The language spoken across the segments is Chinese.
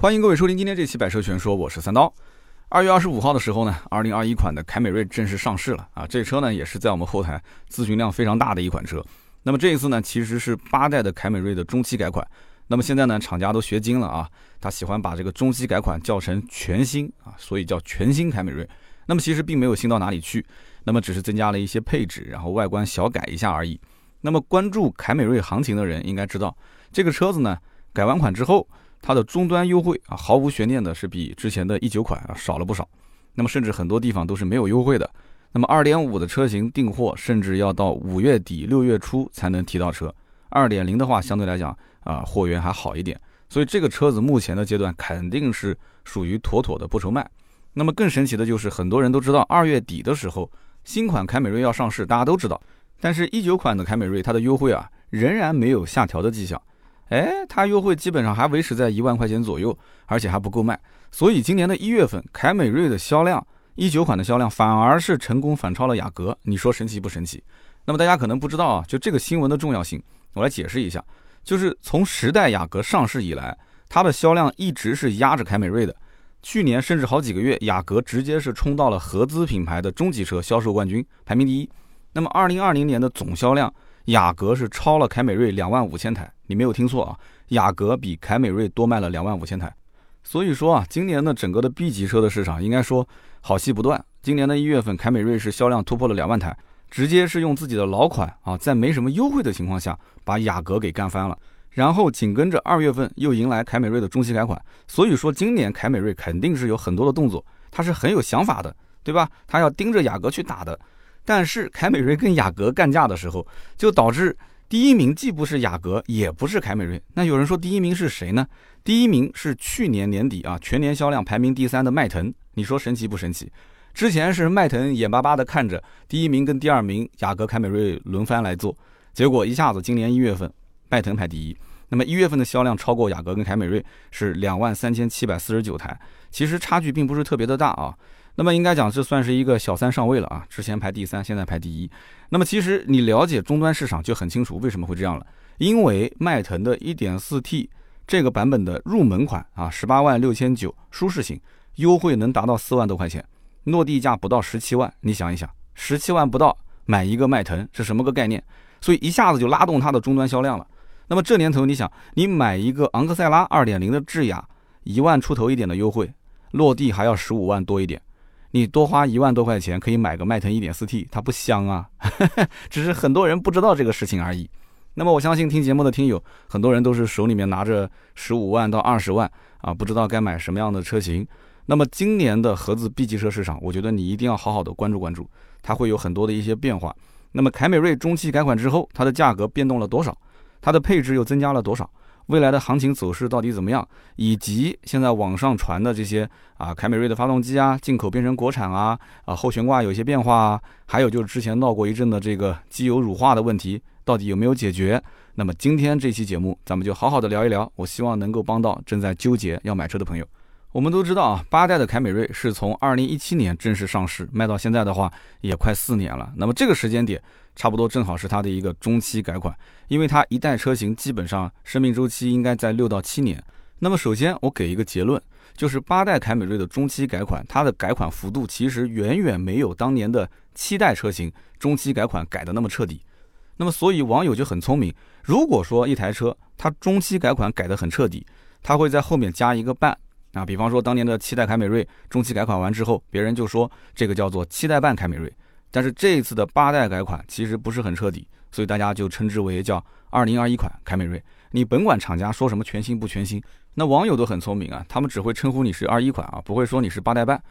欢迎各位收听今天这期《百车全说》，我是三刀。二月二十五号的时候呢，二零二一款的凯美瑞正式上市了啊！这车呢也是在我们后台咨询量非常大的一款车。那么这一次呢，其实是八代的凯美瑞的中期改款。那么现在呢，厂家都学精了啊，他喜欢把这个中期改款叫成全新啊，所以叫全新凯美瑞。那么其实并没有新到哪里去，那么只是增加了一些配置，然后外观小改一下而已。那么关注凯美瑞行情的人应该知道，这个车子呢改完款之后。它的终端优惠啊，毫无悬念的是比之前的一九款啊少了不少。那么甚至很多地方都是没有优惠的。那么二点五的车型订货，甚至要到五月底六月初才能提到车。二点零的话，相对来讲啊，货源还好一点。所以这个车子目前的阶段肯定是属于妥妥的不愁卖。那么更神奇的就是，很多人都知道二月底的时候新款凯美瑞要上市，大家都知道。但是，一九款的凯美瑞它的优惠啊，仍然没有下调的迹象。哎，它优惠基本上还维持在一万块钱左右，而且还不够卖。所以今年的一月份，凯美瑞的销量，一九款的销量反而是成功反超了雅阁。你说神奇不神奇？那么大家可能不知道啊，就这个新闻的重要性，我来解释一下。就是从十代雅阁上市以来，它的销量一直是压着凯美瑞的。去年甚至好几个月，雅阁直接是冲到了合资品牌的中级车销售冠军，排名第一。那么二零二零年的总销量。雅阁是超了凯美瑞两万五千台，你没有听错啊，雅阁比凯美瑞多卖了两万五千台。所以说啊，今年的整个的 B 级车的市场应该说好戏不断。今年的一月份，凯美瑞是销量突破了两万台，直接是用自己的老款啊，在没什么优惠的情况下，把雅阁给干翻了。然后紧跟着二月份又迎来凯美瑞的中期改款。所以说今年凯美瑞肯定是有很多的动作，它是很有想法的，对吧？它要盯着雅阁去打的。但是凯美瑞跟雅阁干架的时候，就导致第一名既不是雅阁，也不是凯美瑞。那有人说第一名是谁呢？第一名是去年年底啊，全年销量排名第三的迈腾。你说神奇不神奇？之前是迈腾眼巴巴的看着第一名跟第二名雅阁、凯美瑞轮番来做，结果一下子今年一月份，迈腾排第一。那么一月份的销量超过雅阁跟凯美瑞是两万三千七百四十九台，其实差距并不是特别的大啊。那么应该讲，这算是一个小三上位了啊！之前排第三，现在排第一。那么其实你了解终端市场就很清楚，为什么会这样了？因为迈腾的 1.4T 这个版本的入门款啊，十八万六千九舒适型，优惠能达到四万多块钱，落地价不到十七万。你想一想，十七万不到买一个迈腾是什么个概念？所以一下子就拉动它的终端销量了。那么这年头，你想，你买一个昂克赛拉2.0的智雅，一万出头一点的优惠，落地还要十五万多一点。你多花一万多块钱可以买个迈腾 1.4T，它不香啊？只是很多人不知道这个事情而已。那么我相信听节目的听友，很多人都是手里面拿着十五万到二十万啊，不知道该买什么样的车型。那么今年的合资 B 级车市场，我觉得你一定要好好的关注关注，它会有很多的一些变化。那么凯美瑞中期改款之后，它的价格变动了多少？它的配置又增加了多少？未来的行情走势到底怎么样？以及现在网上传的这些啊，凯美瑞的发动机啊，进口变成国产啊，啊后悬挂有些变化啊，还有就是之前闹过一阵的这个机油乳化的问题，到底有没有解决？那么今天这期节目，咱们就好好的聊一聊，我希望能够帮到正在纠结要买车的朋友。我们都知道啊，八代的凯美瑞是从二零一七年正式上市，卖到现在的话也快四年了。那么这个时间点。差不多正好是它的一个中期改款，因为它一代车型基本上生命周期应该在六到七年。那么首先我给一个结论，就是八代凯美瑞的中期改款，它的改款幅度其实远远没有当年的七代车型中期改款改的那么彻底。那么所以网友就很聪明，如果说一台车它中期改款改得很彻底，它会在后面加一个半啊，比方说当年的七代凯美瑞中期改款完之后，别人就说这个叫做七代半凯美瑞。但是这一次的八代改款其实不是很彻底，所以大家就称之为叫二零二一款凯美瑞。你甭管厂家说什么全新不全新，那网友都很聪明啊，他们只会称呼你是二一款啊，不会说你是八代半。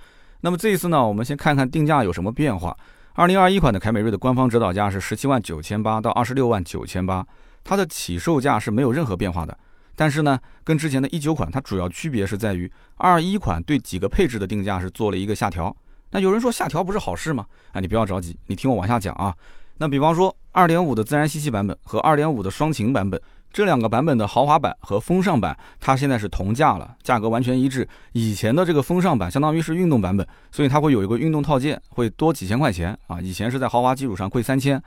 那么这一次呢，我们先看看定价有什么变化。二零二一款的凯美瑞的官方指导价是十七万九千八到二十六万九千八，它的起售价是没有任何变化的。但是呢，跟之前的一九款，它主要区别是在于二一款对几个配置的定价是做了一个下调。那有人说下调不是好事吗？啊，你不要着急，你听我往下讲啊。那比方说，二点五的自然吸气版本和二点五的双擎版本这两个版本的豪华版和风尚版，它现在是同价了，价格完全一致。以前的这个风尚版相当于是运动版本，所以它会有一个运动套件，会多几千块钱啊。以前是在豪华基础上贵三千，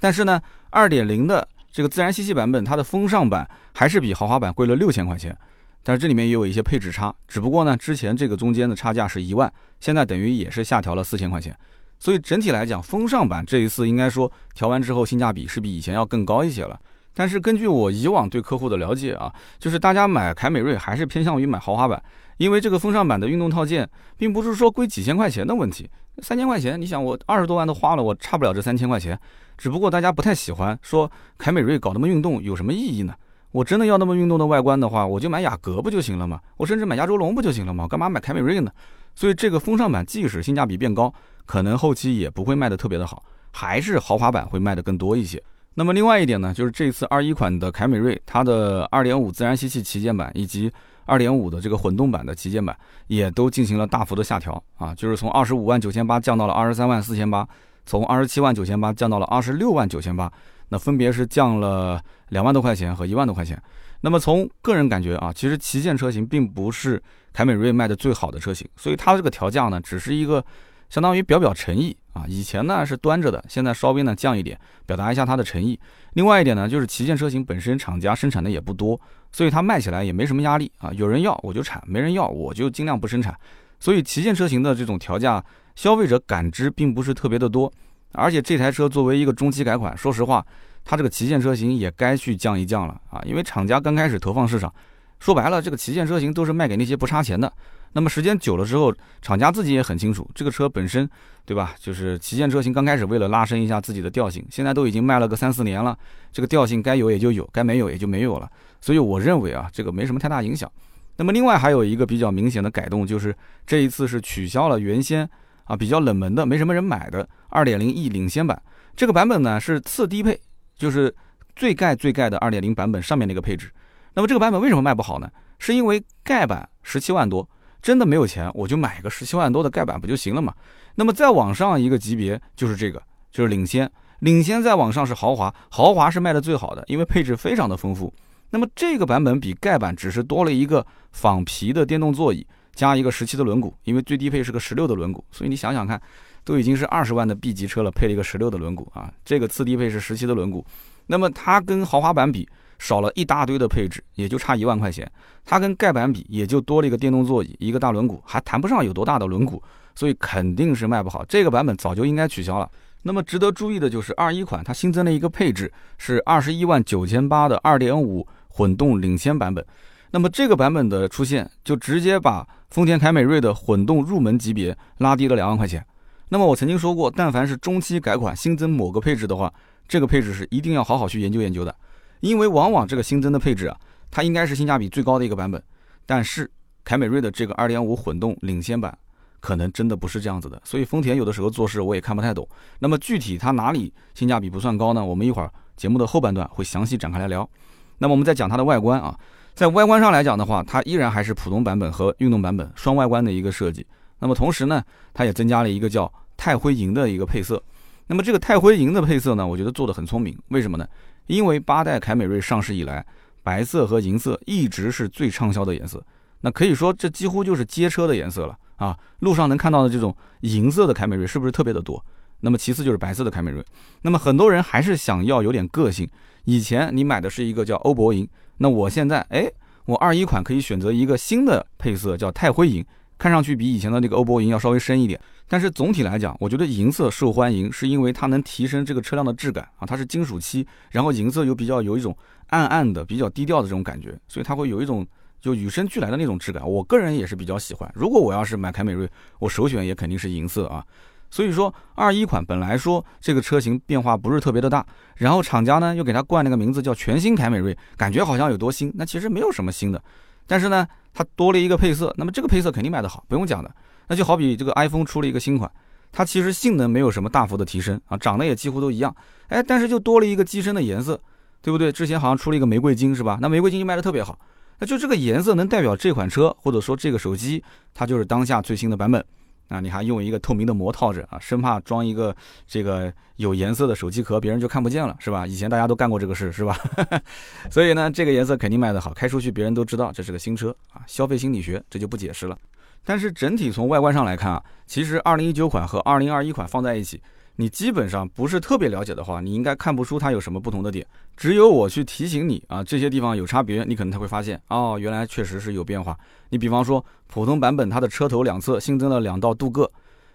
但是呢，二点零的这个自然吸气版本，它的风尚版还是比豪华版贵了六千块钱。但是这里面也有一些配置差，只不过呢，之前这个中间的差价是一万，现在等于也是下调了四千块钱。所以整体来讲，风尚版这一次应该说调完之后性价比是比以前要更高一些了。但是根据我以往对客户的了解啊，就是大家买凯美瑞还是偏向于买豪华版，因为这个风尚版的运动套件并不是说贵几千块钱的问题，三千块钱，你想我二十多万都花了，我差不了这三千块钱。只不过大家不太喜欢说凯美瑞搞那么运动有什么意义呢？我真的要那么运动的外观的话，我就买雅阁不就行了吗？我甚至买亚洲龙不就行了吗？干嘛买凯美瑞呢？所以这个风尚版即使性价比变高，可能后期也不会卖的特别的好，还是豪华版会卖的更多一些。那么另外一点呢，就是这次二一款的凯美瑞，它的二点五自然吸气旗舰版以及二点五的这个混动版的旗舰版，也都进行了大幅的下调啊，就是从二十五万九千八降到了二十三万四千八，从二十七万九千八降到了二十六万九千八。那分别是降了两万多块钱和一万多块钱。那么从个人感觉啊，其实旗舰车型并不是凯美瑞卖的最好的车型，所以它这个调价呢，只是一个相当于表表诚意啊。以前呢是端着的，现在稍微呢降一点，表达一下它的诚意。另外一点呢，就是旗舰车型本身厂家生产的也不多，所以它卖起来也没什么压力啊。有人要我就产，没人要我就尽量不生产。所以旗舰车型的这种调价，消费者感知并不是特别的多。而且这台车作为一个中期改款，说实话，它这个旗舰车型也该去降一降了啊！因为厂家刚开始投放市场，说白了，这个旗舰车型都是卖给那些不差钱的。那么时间久了之后，厂家自己也很清楚，这个车本身，对吧？就是旗舰车型刚开始为了拉升一下自己的调性，现在都已经卖了个三四年了，这个调性该有也就有，该没有也就没有了。所以我认为啊，这个没什么太大影响。那么另外还有一个比较明显的改动，就是这一次是取消了原先。啊，比较冷门的，没什么人买的，2.0E 领先版这个版本呢是次低配，就是最盖最盖的2.0版本上面那个配置。那么这个版本为什么卖不好呢？是因为盖板十七万多，真的没有钱，我就买个十七万多的盖板不就行了嘛？那么再往上一个级别就是这个，就是领先，领先再往上是豪华，豪华是卖的最好的，因为配置非常的丰富。那么这个版本比盖板只是多了一个仿皮的电动座椅。加一个十七的轮毂，因为最低配是个十六的轮毂，所以你想想看，都已经是二十万的 B 级车了，配了一个十六的轮毂啊，这个次低配是十七的轮毂，那么它跟豪华版比少了一大堆的配置，也就差一万块钱，它跟盖版比也就多了一个电动座椅，一个大轮毂，还谈不上有多大的轮毂，所以肯定是卖不好。这个版本早就应该取消了。那么值得注意的就是二一款它新增了一个配置，是二十一万九千八的二点五混动领先版本。那么这个版本的出现，就直接把丰田凯美瑞的混动入门级别拉低了两万块钱。那么我曾经说过，但凡是中期改款新增某个配置的话，这个配置是一定要好好去研究研究的，因为往往这个新增的配置啊，它应该是性价比最高的一个版本。但是凯美瑞的这个2.5混动领先版，可能真的不是这样子的。所以丰田有的时候做事我也看不太懂。那么具体它哪里性价比不算高呢？我们一会儿节目的后半段会详细展开来聊。那么我们再讲它的外观啊。在外观上来讲的话，它依然还是普通版本和运动版本双外观的一个设计。那么同时呢，它也增加了一个叫钛灰银的一个配色。那么这个钛灰银的配色呢，我觉得做的很聪明。为什么呢？因为八代凯美瑞上市以来，白色和银色一直是最畅销的颜色。那可以说这几乎就是街车的颜色了啊！路上能看到的这种银色的凯美瑞是不是特别的多？那么其次就是白色的凯美瑞。那么很多人还是想要有点个性。以前你买的是一个叫欧泊银。那我现在哎，我二一款可以选择一个新的配色，叫钛灰银，看上去比以前的那个欧泊银要稍微深一点。但是总体来讲，我觉得银色受欢迎，是因为它能提升这个车辆的质感啊，它是金属漆，然后银色又比较有一种暗暗的、比较低调的这种感觉，所以它会有一种就与生俱来的那种质感。我个人也是比较喜欢。如果我要是买凯美瑞，我首选也肯定是银色啊。所以说，二一款本来说这个车型变化不是特别的大，然后厂家呢又给它冠了个名字叫全新凯美瑞，感觉好像有多新，那其实没有什么新的。但是呢，它多了一个配色，那么这个配色肯定卖得好，不用讲的。那就好比这个 iPhone 出了一个新款，它其实性能没有什么大幅的提升啊，长得也几乎都一样，哎，但是就多了一个机身的颜色，对不对？之前好像出了一个玫瑰金是吧？那玫瑰金就卖得特别好，那就这个颜色能代表这款车或者说这个手机，它就是当下最新的版本。啊，你还用一个透明的膜套着啊，生怕装一个这个有颜色的手机壳，别人就看不见了，是吧？以前大家都干过这个事，是吧？所以呢，这个颜色肯定卖得好，开出去别人都知道这是个新车啊。消费心理学这就不解释了。但是整体从外观上来看啊，其实2019款和2021款放在一起，你基本上不是特别了解的话，你应该看不出它有什么不同的点。只有我去提醒你啊，这些地方有差别，你可能才会发现哦，原来确实是有变化。你比方说，普通版本它的车头两侧新增了两道镀铬，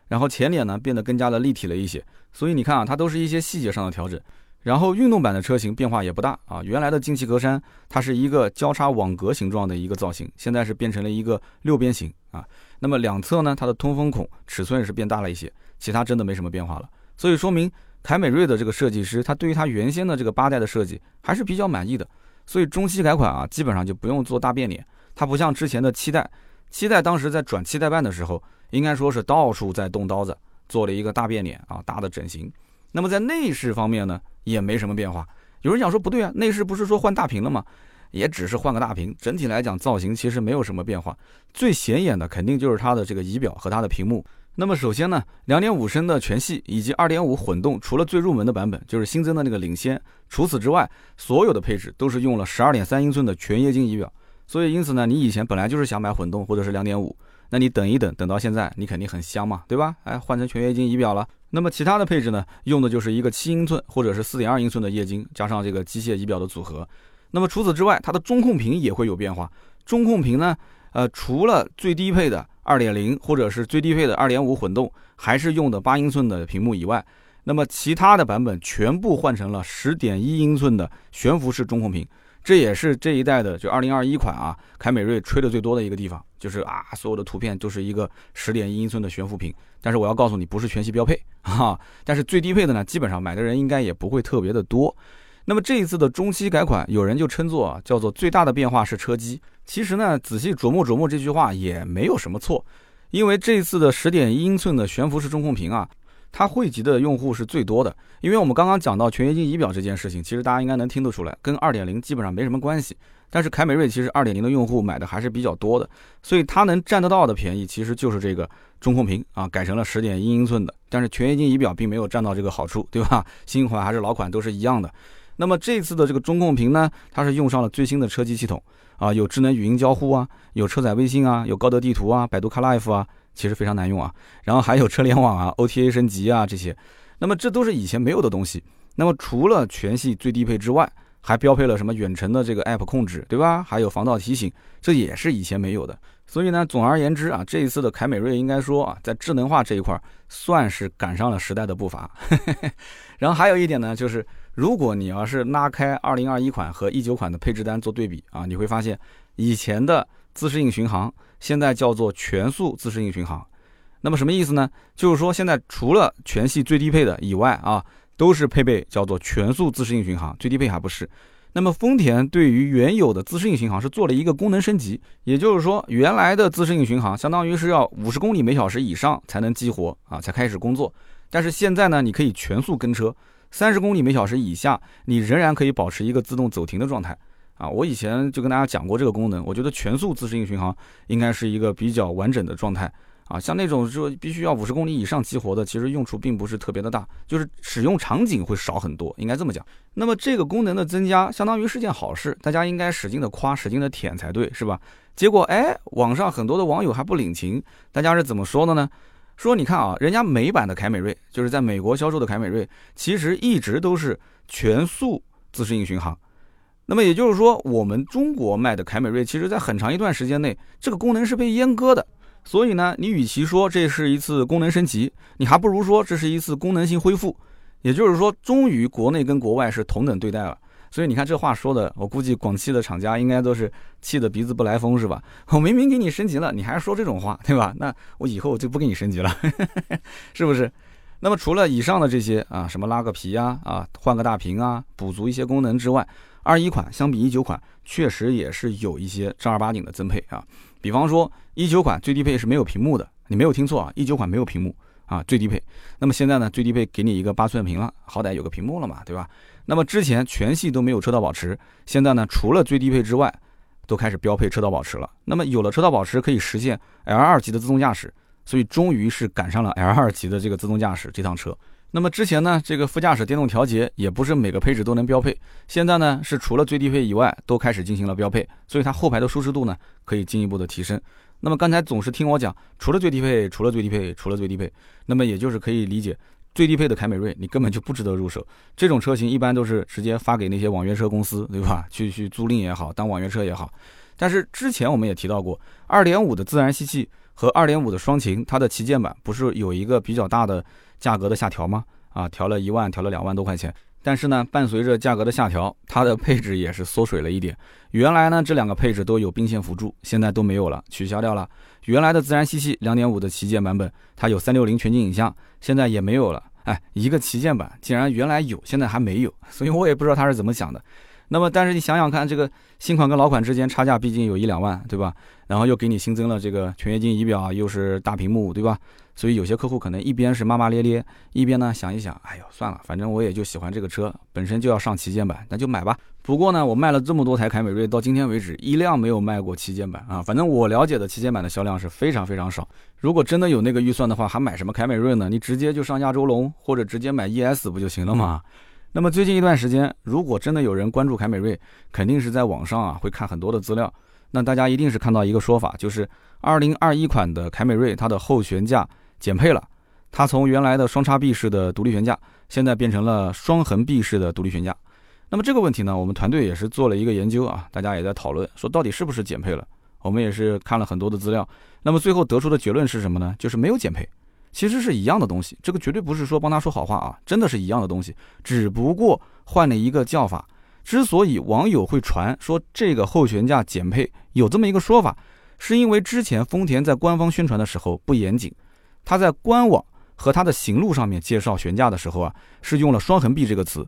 然后前脸呢变得更加的立体了一些。所以你看啊，它都是一些细节上的调整。然后运动版的车型变化也不大啊，原来的进气格栅它是一个交叉网格形状的一个造型，现在是变成了一个六边形啊。那么两侧呢，它的通风孔尺寸也是变大了一些，其他真的没什么变化了。所以说明凯美瑞的这个设计师，他对于他原先的这个八代的设计还是比较满意的。所以中期改款啊，基本上就不用做大变脸。它不像之前的七代，七代当时在转七代半的时候，应该说是到处在动刀子，做了一个大变脸啊，大的整形。那么在内饰方面呢？也没什么变化。有人讲说不对啊，内饰不是说换大屏了吗？也只是换个大屏，整体来讲造型其实没有什么变化。最显眼的肯定就是它的这个仪表和它的屏幕。那么首先呢，两点五升的全系以及二点五混动，除了最入门的版本就是新增的那个领先，除此之外，所有的配置都是用了十二点三英寸的全液晶仪表。所以因此呢，你以前本来就是想买混动或者是两点五，那你等一等，等到现在你肯定很香嘛，对吧？哎，换成全液晶仪表了。那么其他的配置呢，用的就是一个七英寸或者是四点二英寸的液晶，加上这个机械仪表的组合。那么除此之外，它的中控屏也会有变化。中控屏呢，呃，除了最低配的二点零或者是最低配的二点五混动，还是用的八英寸的屏幕以外，那么其他的版本全部换成了十点一英寸的悬浮式中控屏。这也是这一代的就二零二一款啊，凯美瑞吹的最多的一个地方，就是啊，所有的图片都是一个十点一英寸的悬浮屏。但是我要告诉你，不是全系标配哈。但是最低配的呢，基本上买的人应该也不会特别的多。那么这一次的中期改款，有人就称作叫做最大的变化是车机。其实呢，仔细琢磨琢磨这句话也没有什么错，因为这一次的十点一英寸的悬浮式中控屏啊。它汇集的用户是最多的，因为我们刚刚讲到全液晶仪表这件事情，其实大家应该能听得出来，跟二点零基本上没什么关系。但是凯美瑞其实二点零的用户买的还是比较多的，所以它能占得到的便宜，其实就是这个中控屏啊，改成了十点一英寸的。但是全液晶仪表并没有占到这个好处，对吧？新款还是老款都是一样的。那么这次的这个中控屏呢，它是用上了最新的车机系统啊，有智能语音交互啊，有车载微信啊，有高德地图啊，百度 CarLife 啊。其实非常难用啊，然后还有车联网啊、OTA 升级啊这些，那么这都是以前没有的东西。那么除了全系最低配之外，还标配了什么远程的这个 App 控制，对吧？还有防盗提醒，这也是以前没有的。所以呢，总而言之啊，这一次的凯美瑞应该说啊，在智能化这一块算是赶上了时代的步伐。然后还有一点呢，就是如果你要是拉开2021款和19款的配置单做对比啊，你会发现以前的自适应巡航。现在叫做全速自适应巡航，那么什么意思呢？就是说现在除了全系最低配的以外啊，都是配备叫做全速自适应巡航，最低配还不是。那么丰田对于原有的自适应巡航是做了一个功能升级，也就是说原来的自适应巡航相当于是要五十公里每小时以上才能激活啊，才开始工作。但是现在呢，你可以全速跟车，三十公里每小时以下，你仍然可以保持一个自动走停的状态。啊，我以前就跟大家讲过这个功能，我觉得全速自适应巡航应该是一个比较完整的状态啊。像那种说必须要五十公里以上激活的，其实用处并不是特别的大，就是使用场景会少很多，应该这么讲。那么这个功能的增加，相当于是件好事，大家应该使劲的夸，使劲的舔才对，是吧？结果哎，网上很多的网友还不领情，大家是怎么说的呢？说你看啊，人家美版的凯美瑞，就是在美国销售的凯美瑞，其实一直都是全速自适应巡航。那么也就是说，我们中国卖的凯美瑞，其实在很长一段时间内，这个功能是被阉割的。所以呢，你与其说这是一次功能升级，你还不如说这是一次功能性恢复。也就是说，终于国内跟国外是同等对待了。所以你看这话说的，我估计广汽的厂家应该都是气得鼻子不来风，是吧？我明明给你升级了，你还说这种话，对吧？那我以后就不给你升级了，是不是？那么除了以上的这些啊，什么拉个皮啊，啊，换个大屏啊，补足一些功能之外，二一款相比一九款，确实也是有一些正儿八经的增配啊。比方说，一九款最低配是没有屏幕的，你没有听错啊，一九款没有屏幕啊，最低配。那么现在呢，最低配给你一个八寸屏了，好歹有个屏幕了嘛，对吧？那么之前全系都没有车道保持，现在呢，除了最低配之外，都开始标配车道保持了。那么有了车道保持，可以实现 L 二级的自动驾驶，所以终于是赶上了 L 二级的这个自动驾驶这趟车。那么之前呢，这个副驾驶电动调节也不是每个配置都能标配，现在呢是除了最低配以外都开始进行了标配，所以它后排的舒适度呢可以进一步的提升。那么刚才总是听我讲，除了最低配，除了最低配，除了最低配，那么也就是可以理解，最低配的凯美瑞，你根本就不值得入手。这种车型一般都是直接发给那些网约车公司，对吧？去去租赁也好，当网约车也好。但是之前我们也提到过，二点五的自然吸气和二点五的双擎，它的旗舰版不是有一个比较大的价格的下调吗？啊，调了一万，调了两万多块钱。但是呢，伴随着价格的下调，它的配置也是缩水了一点。原来呢，这两个配置都有并线辅助，现在都没有了，取消掉了。原来的自然吸气2.5的旗舰版本，它有360全景影像，现在也没有了。哎，一个旗舰版竟然原来有，现在还没有，所以我也不知道他是怎么想的。那么，但是你想想看，这个新款跟老款之间差价毕竟有一两万，对吧？然后又给你新增了这个全液晶仪表，又是大屏幕，对吧？所以有些客户可能一边是骂骂咧咧，一边呢想一想，哎呦算了，反正我也就喜欢这个车，本身就要上旗舰版，那就买吧。不过呢，我卖了这么多台凯美瑞，到今天为止一辆没有卖过旗舰版啊。反正我了解的旗舰版的销量是非常非常少。如果真的有那个预算的话，还买什么凯美瑞呢？你直接就上亚洲龙，或者直接买 ES 不就行了吗？那么最近一段时间，如果真的有人关注凯美瑞，肯定是在网上啊会看很多的资料。那大家一定是看到一个说法，就是2021款的凯美瑞它的后悬架减配了，它从原来的双叉臂式的独立悬架，现在变成了双横臂式的独立悬架。那么这个问题呢，我们团队也是做了一个研究啊，大家也在讨论，说到底是不是减配了？我们也是看了很多的资料，那么最后得出的结论是什么呢？就是没有减配。其实是一样的东西，这个绝对不是说帮他说好话啊，真的是一样的东西，只不过换了一个叫法。之所以网友会传说这个后悬架减配有这么一个说法，是因为之前丰田在官方宣传的时候不严谨，他在官网和他的行路上面介绍悬架的时候啊，是用了双横臂这个词，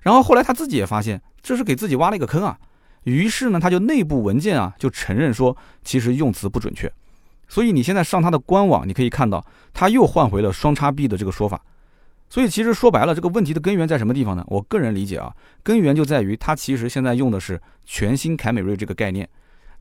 然后后来他自己也发现这是给自己挖了一个坑啊，于是呢他就内部文件啊就承认说其实用词不准确。所以你现在上它的官网，你可以看到，它又换回了双叉臂的这个说法。所以其实说白了，这个问题的根源在什么地方呢？我个人理解啊，根源就在于它其实现在用的是全新凯美瑞这个概念，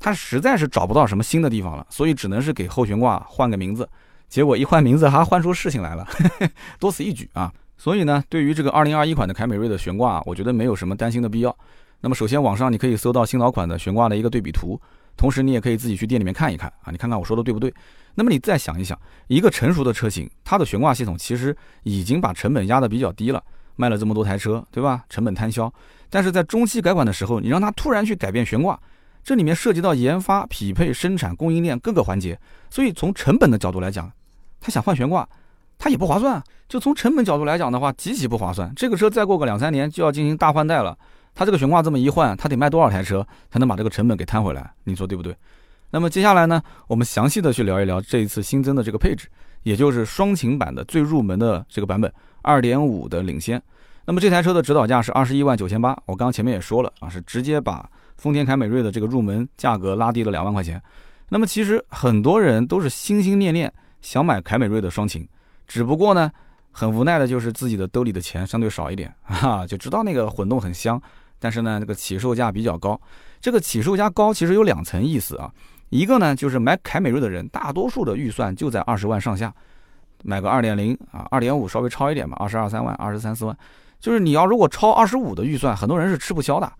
它实在是找不到什么新的地方了，所以只能是给后悬挂换个名字。结果一换名字还换出事情来了，多此一举啊！所以呢，对于这个2021款的凯美瑞的悬挂，啊我觉得没有什么担心的必要。那么首先网上你可以搜到新老款的悬挂的一个对比图。同时，你也可以自己去店里面看一看啊，你看看我说的对不对？那么你再想一想，一个成熟的车型，它的悬挂系统其实已经把成本压得比较低了，卖了这么多台车，对吧？成本摊销。但是在中期改款的时候，你让它突然去改变悬挂，这里面涉及到研发、匹配、生产、供应链各个环节，所以从成本的角度来讲，他想换悬挂，它也不划算。就从成本角度来讲的话，极其不划算。这个车再过个两三年就要进行大换代了。它这个悬挂这么一换，它得卖多少台车才能把这个成本给摊回来？你说对不对？那么接下来呢，我们详细的去聊一聊这一次新增的这个配置，也就是双擎版的最入门的这个版本，二点五的领先。那么这台车的指导价是二十一万九千八，我刚刚前面也说了啊，是直接把丰田凯美瑞的这个入门价格拉低了两万块钱。那么其实很多人都是心心念念想买凯美瑞的双擎，只不过呢，很无奈的就是自己的兜里的钱相对少一点啊，就知道那个混动很香。但是呢，这个起售价比较高。这个起售价高其实有两层意思啊。一个呢，就是买凯美瑞的人，大多数的预算就在二十万上下，买个二点零啊，二点五稍微超一点吧，二十二三万、二十三四万。就是你要如果超二十五的预算，很多人是吃不消的。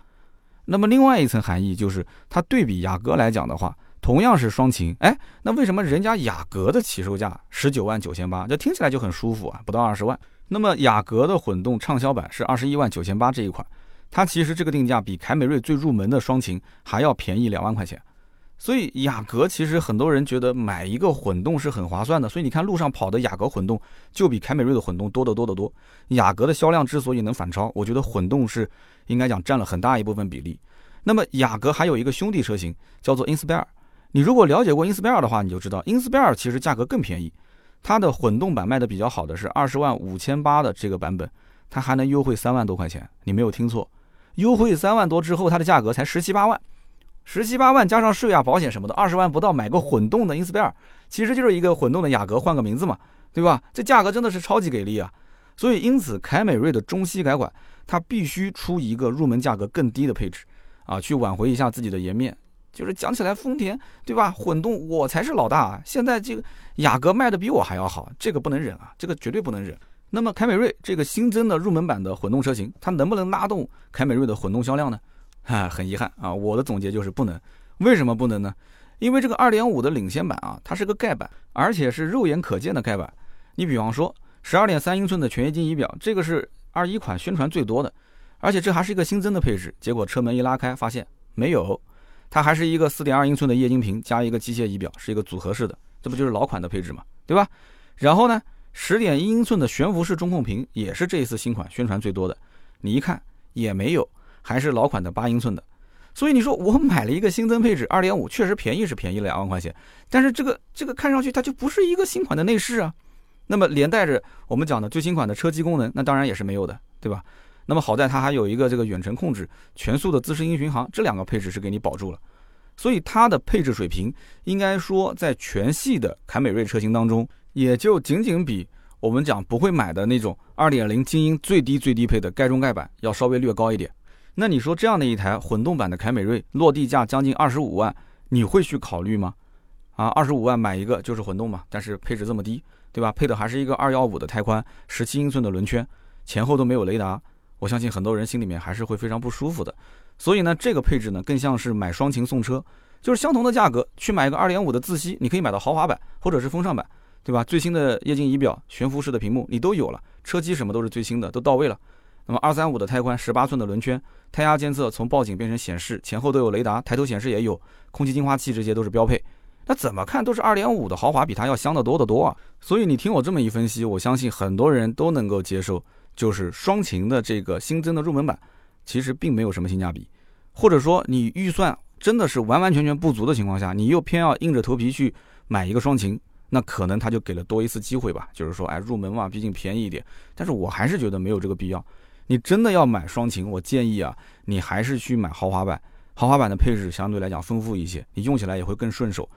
那么另外一层含义就是，它对比雅阁来讲的话，同样是双擎，哎，那为什么人家雅阁的起售价十九万九千八，这听起来就很舒服啊，不到二十万。那么雅阁的混动畅销版是二十一万九千八这一款。它其实这个定价比凯美瑞最入门的双擎还要便宜两万块钱，所以雅阁其实很多人觉得买一个混动是很划算的，所以你看路上跑的雅阁混动就比凯美瑞的混动多得多得多。雅阁的销量之所以能反超，我觉得混动是应该讲占了很大一部分比例。那么雅阁还有一个兄弟车型叫做 Inspire，你如果了解过 Inspire 的话，你就知道 Inspire 其实价格更便宜，它的混动版卖的比较好的是二十万五千八的这个版本，它还能优惠三万多块钱，你没有听错。优惠三万多之后，它的价格才十七八万，十七八万加上税啊、保险什么的，二十万不到买个混动的 Inspire，其实就是一个混动的雅阁换个名字嘛，对吧？这价格真的是超级给力啊！所以因此，凯美瑞的中期改款，它必须出一个入门价格更低的配置啊，去挽回一下自己的颜面。就是讲起来，丰田对吧？混动我才是老大，啊现在这个雅阁卖的比我还要好，这个不能忍啊，这个绝对不能忍。那么凯美瑞这个新增的入门版的混动车型，它能不能拉动凯美瑞的混动销量呢？哈，很遗憾啊，我的总结就是不能。为什么不能呢？因为这个2.5的领先版啊，它是个盖板，而且是肉眼可见的盖板。你比方说，十二点三英寸的全液晶仪表，这个是二一款宣传最多的，而且这还是一个新增的配置。结果车门一拉开，发现没有，它还是一个四点二英寸的液晶屏加一个机械仪表，是一个组合式的，这不就是老款的配置嘛，对吧？然后呢，十点一英寸的悬浮式中控屏也是这一次新款宣传最多的，你一看也没有，还是老款的八英寸的。所以你说我买了一个新增配置二点五，确实便宜是便宜了两万块钱，但是这个这个看上去它就不是一个新款的内饰啊。那么连带着我们讲的最新款的车机功能，那当然也是没有的，对吧？那么好在它还有一个这个远程控制、全速的自适应巡航，这两个配置是给你保住了。所以它的配置水平，应该说在全系的凯美瑞车型当中，也就仅仅比我们讲不会买的那种二点零精英最低最低配的盖中盖版要稍微略高一点。那你说这样的一台混动版的凯美瑞，落地价将近二十五万，你会去考虑吗？啊，二十五万买一个就是混动嘛，但是配置这么低，对吧？配的还是一个二幺五的胎宽，十七英寸的轮圈，前后都没有雷达，我相信很多人心里面还是会非常不舒服的。所以呢，这个配置呢，更像是买双擎送车，就是相同的价格去买一个二点五的自吸，你可以买到豪华版或者是风尚版，对吧？最新的液晶仪表、悬浮式的屏幕你都有了，车机什么都是最新的，都到位了。那么二三五的胎宽，十八寸的轮圈，胎压监测从报警变成显示，前后都有雷达，抬头显示也有，空气净化器这些都是标配。那怎么看都是二点五的豪华，比它要香得多得多啊！所以你听我这么一分析，我相信很多人都能够接受，就是双擎的这个新增的入门版，其实并没有什么性价比，或者说你预算真的是完完全全不足的情况下，你又偏要硬着头皮去买一个双擎。那可能他就给了多一次机会吧，就是说，哎，入门嘛，毕竟便宜一点。但是我还是觉得没有这个必要。你真的要买双擎，我建议啊，你还是去买豪华版。豪华版的配置相对来讲丰富一些，你用起来也会更顺手。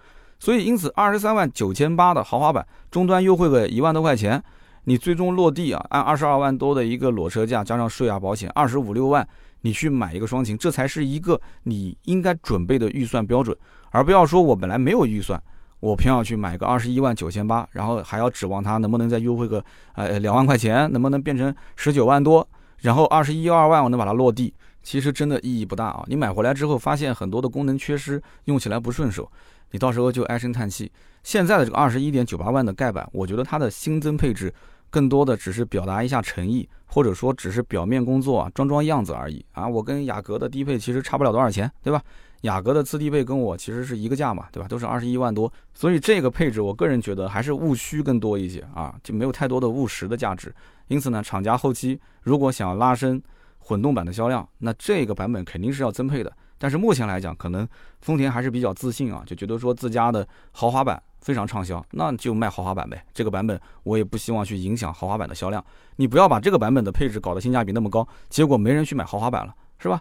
所以，因此，二十三万九千八的豪华版，终端优惠个一万多块钱，你最终落地啊，按二十二万多的一个裸车价，加上税啊、保险，二十五六万，你去买一个双擎，这才是一个你应该准备的预算标准，而不要说我本来没有预算。我偏要去买个二十一万九千八，然后还要指望它能不能再优惠个呃两万块钱，能不能变成十九万多，然后二十一二万我能把它落地，其实真的意义不大啊！你买回来之后发现很多的功能缺失，用起来不顺手，你到时候就唉声叹气。现在的这个二十一点九八万的盖板，我觉得它的新增配置更多的只是表达一下诚意，或者说只是表面工作啊，装装样子而已啊！我跟雅阁的低配其实差不了多少钱，对吧？雅阁的次低配跟我其实是一个价嘛，对吧？都是二十一万多，所以这个配置我个人觉得还是务虚更多一些啊，就没有太多的务实的价值。因此呢，厂家后期如果想要拉升混动版的销量，那这个版本肯定是要增配的。但是目前来讲，可能丰田还是比较自信啊，就觉得说自家的豪华版非常畅销，那就卖豪华版呗。这个版本我也不希望去影响豪华版的销量。你不要把这个版本的配置搞得性价比那么高，结果没人去买豪华版了，是吧？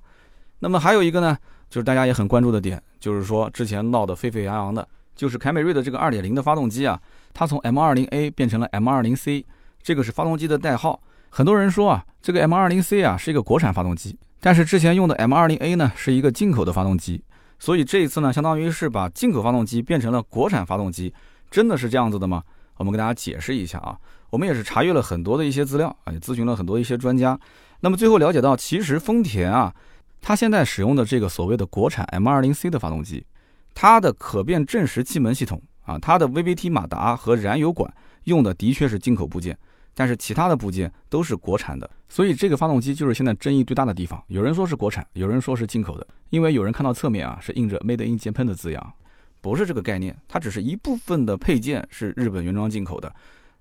那么还有一个呢？就是大家也很关注的点，就是说之前闹得沸沸扬扬的，就是凯美瑞的这个2.0的发动机啊，它从 M20A 变成了 M20C，这个是发动机的代号。很多人说啊，这个 M20C 啊是一个国产发动机，但是之前用的 M20A 呢是一个进口的发动机，所以这一次呢，相当于是把进口发动机变成了国产发动机，真的是这样子的吗？我们给大家解释一下啊，我们也是查阅了很多的一些资料啊，也咨询了很多一些专家，那么最后了解到，其实丰田啊。它现在使用的这个所谓的国产 M20C 的发动机，它的可变正时气门系统啊，它的 VVT 马达和燃油管用的的确是进口部件，但是其他的部件都是国产的，所以这个发动机就是现在争议最大的地方。有人说是国产，有人说是进口的，因为有人看到侧面啊是印着 Made in Japan 的字样，不是这个概念，它只是一部分的配件是日本原装进口的，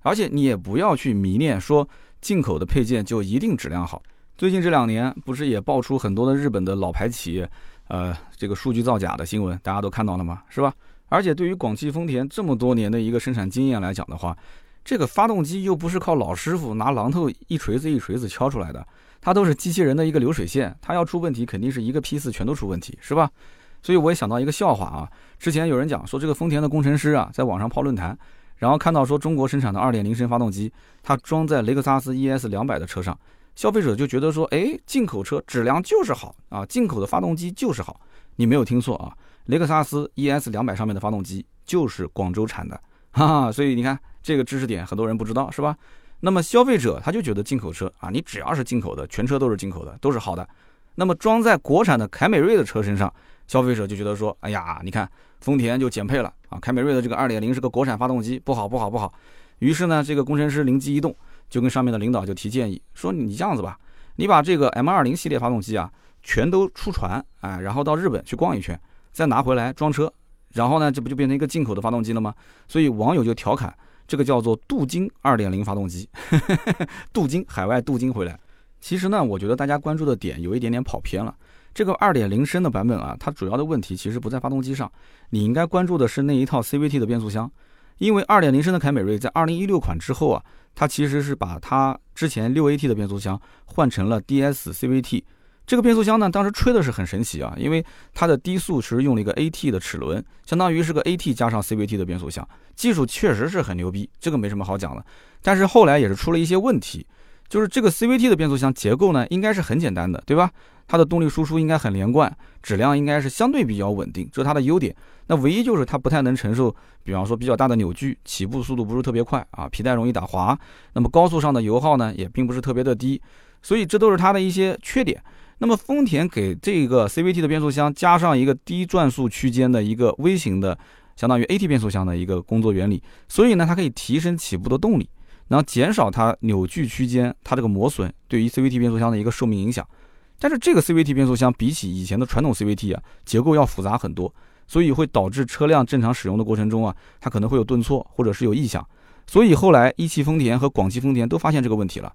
而且你也不要去迷恋说进口的配件就一定质量好。最近这两年不是也爆出很多的日本的老牌企业，呃，这个数据造假的新闻，大家都看到了吗？是吧？而且对于广汽丰田这么多年的一个生产经验来讲的话，这个发动机又不是靠老师傅拿榔头一锤子一锤子敲出来的，它都是机器人的一个流水线，它要出问题肯定是一个批次全都出问题，是吧？所以我也想到一个笑话啊，之前有人讲说这个丰田的工程师啊，在网上泡论坛，然后看到说中国生产的2.0升发动机，它装在雷克萨斯 ES 两百的车上。消费者就觉得说，哎，进口车质量就是好啊，进口的发动机就是好。你没有听错啊，雷克萨斯 ES 两百上面的发动机就是广州产的，哈哈。所以你看这个知识点，很多人不知道是吧？那么消费者他就觉得进口车啊，你只要是进口的，全车都是进口的，都是好的。那么装在国产的凯美瑞的车身上，消费者就觉得说，哎呀，你看丰田就减配了啊，凯美瑞的这个二点零是个国产发动机，不好不好不好。于是呢，这个工程师灵机一动。就跟上面的领导就提建议说，你这样子吧，你把这个 M20 系列发动机啊，全都出船，哎，然后到日本去逛一圈，再拿回来装车，然后呢，这不就变成一个进口的发动机了吗？所以网友就调侃，这个叫做镀金2.0发动机，镀金海外镀金回来。其实呢，我觉得大家关注的点有一点点跑偏了。这个2.0升的版本啊，它主要的问题其实不在发动机上，你应该关注的是那一套 CVT 的变速箱，因为2.0升的凯美瑞在2016款之后啊。它其实是把它之前六 AT 的变速箱换成了 DS CVT，这个变速箱呢，当时吹的是很神奇啊，因为它的低速是用了一个 AT 的齿轮，相当于是个 AT 加上 CVT 的变速箱，技术确实是很牛逼，这个没什么好讲的。但是后来也是出了一些问题，就是这个 CVT 的变速箱结构呢，应该是很简单的，对吧？它的动力输出应该很连贯，质量应该是相对比较稳定，这是它的优点。那唯一就是它不太能承受，比方说比较大的扭矩，起步速度不是特别快啊，皮带容易打滑。那么高速上的油耗呢，也并不是特别的低，所以这都是它的一些缺点。那么丰田给这个 CVT 的变速箱加上一个低转速区间的一个微型的，相当于 AT 变速箱的一个工作原理，所以呢，它可以提升起步的动力，然后减少它扭矩区间它这个磨损对于 CVT 变速箱的一个寿命影响。但是这个 CVT 变速箱比起以前的传统 CVT 啊，结构要复杂很多，所以会导致车辆正常使用的过程中啊，它可能会有顿挫或者是有异响。所以后来一汽丰田和广汽丰田都发现这个问题了，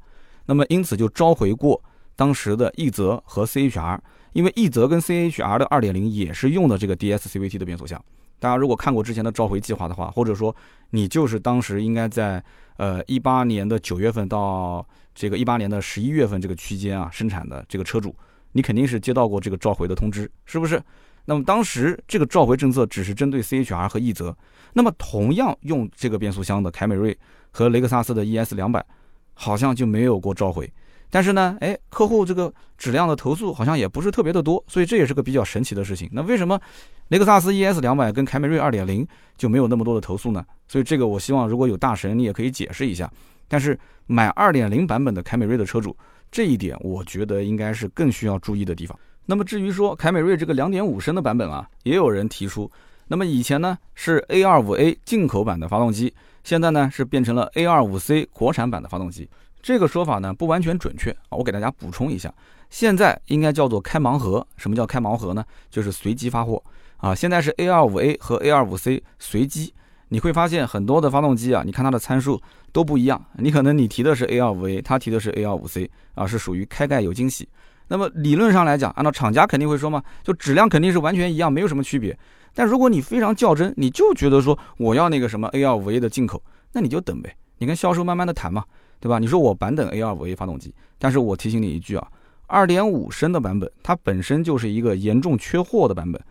那么因此就召回过当时的奕泽和 CHR，因为奕泽跟 CHR 的2.0也是用的这个 DS CVT 的变速箱。大家如果看过之前的召回计划的话，或者说你就是当时应该在呃一八年的九月份到。这个一八年的十一月份这个区间啊，生产的这个车主，你肯定是接到过这个召回的通知，是不是？那么当时这个召回政策只是针对 CHR 和奕泽，那么同样用这个变速箱的凯美瑞和雷克萨斯的 ES 两百，好像就没有过召回。但是呢，哎，客户这个质量的投诉好像也不是特别的多，所以这也是个比较神奇的事情。那为什么雷克萨斯 ES 两百跟凯美瑞二点零就没有那么多的投诉呢？所以这个我希望如果有大神，你也可以解释一下。但是买2.0版本的凯美瑞的车主，这一点我觉得应该是更需要注意的地方。那么至于说凯美瑞这个2.5升的版本啊，也有人提出，那么以前呢是 A25A 进口版的发动机，现在呢是变成了 A25C 国产版的发动机。这个说法呢不完全准确啊，我给大家补充一下，现在应该叫做开盲盒。什么叫开盲盒呢？就是随机发货啊。现在是 A25A 和 A25C 随机。你会发现很多的发动机啊，你看它的参数都不一样。你可能你提的是 A25A，他提的是 A25C 啊，是属于开盖有惊喜。那么理论上来讲，按照厂家肯定会说嘛，就质量肯定是完全一样，没有什么区别。但如果你非常较真，你就觉得说我要那个什么 A25A 的进口，那你就等呗，你跟销售慢慢的谈嘛，对吧？你说我版等 A25A 发动机，但是我提醒你一句啊，2.5升的版本它本身就是一个严重缺货的版本。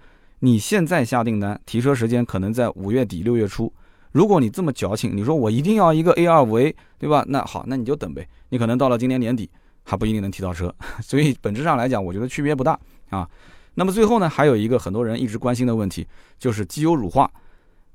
你现在下订单，提车时间可能在五月底六月初。如果你这么矫情，你说我一定要一个 A25A，对吧？那好，那你就等呗。你可能到了今年年底还不一定能提到车。所以本质上来讲，我觉得区别不大啊。那么最后呢，还有一个很多人一直关心的问题，就是机油乳化。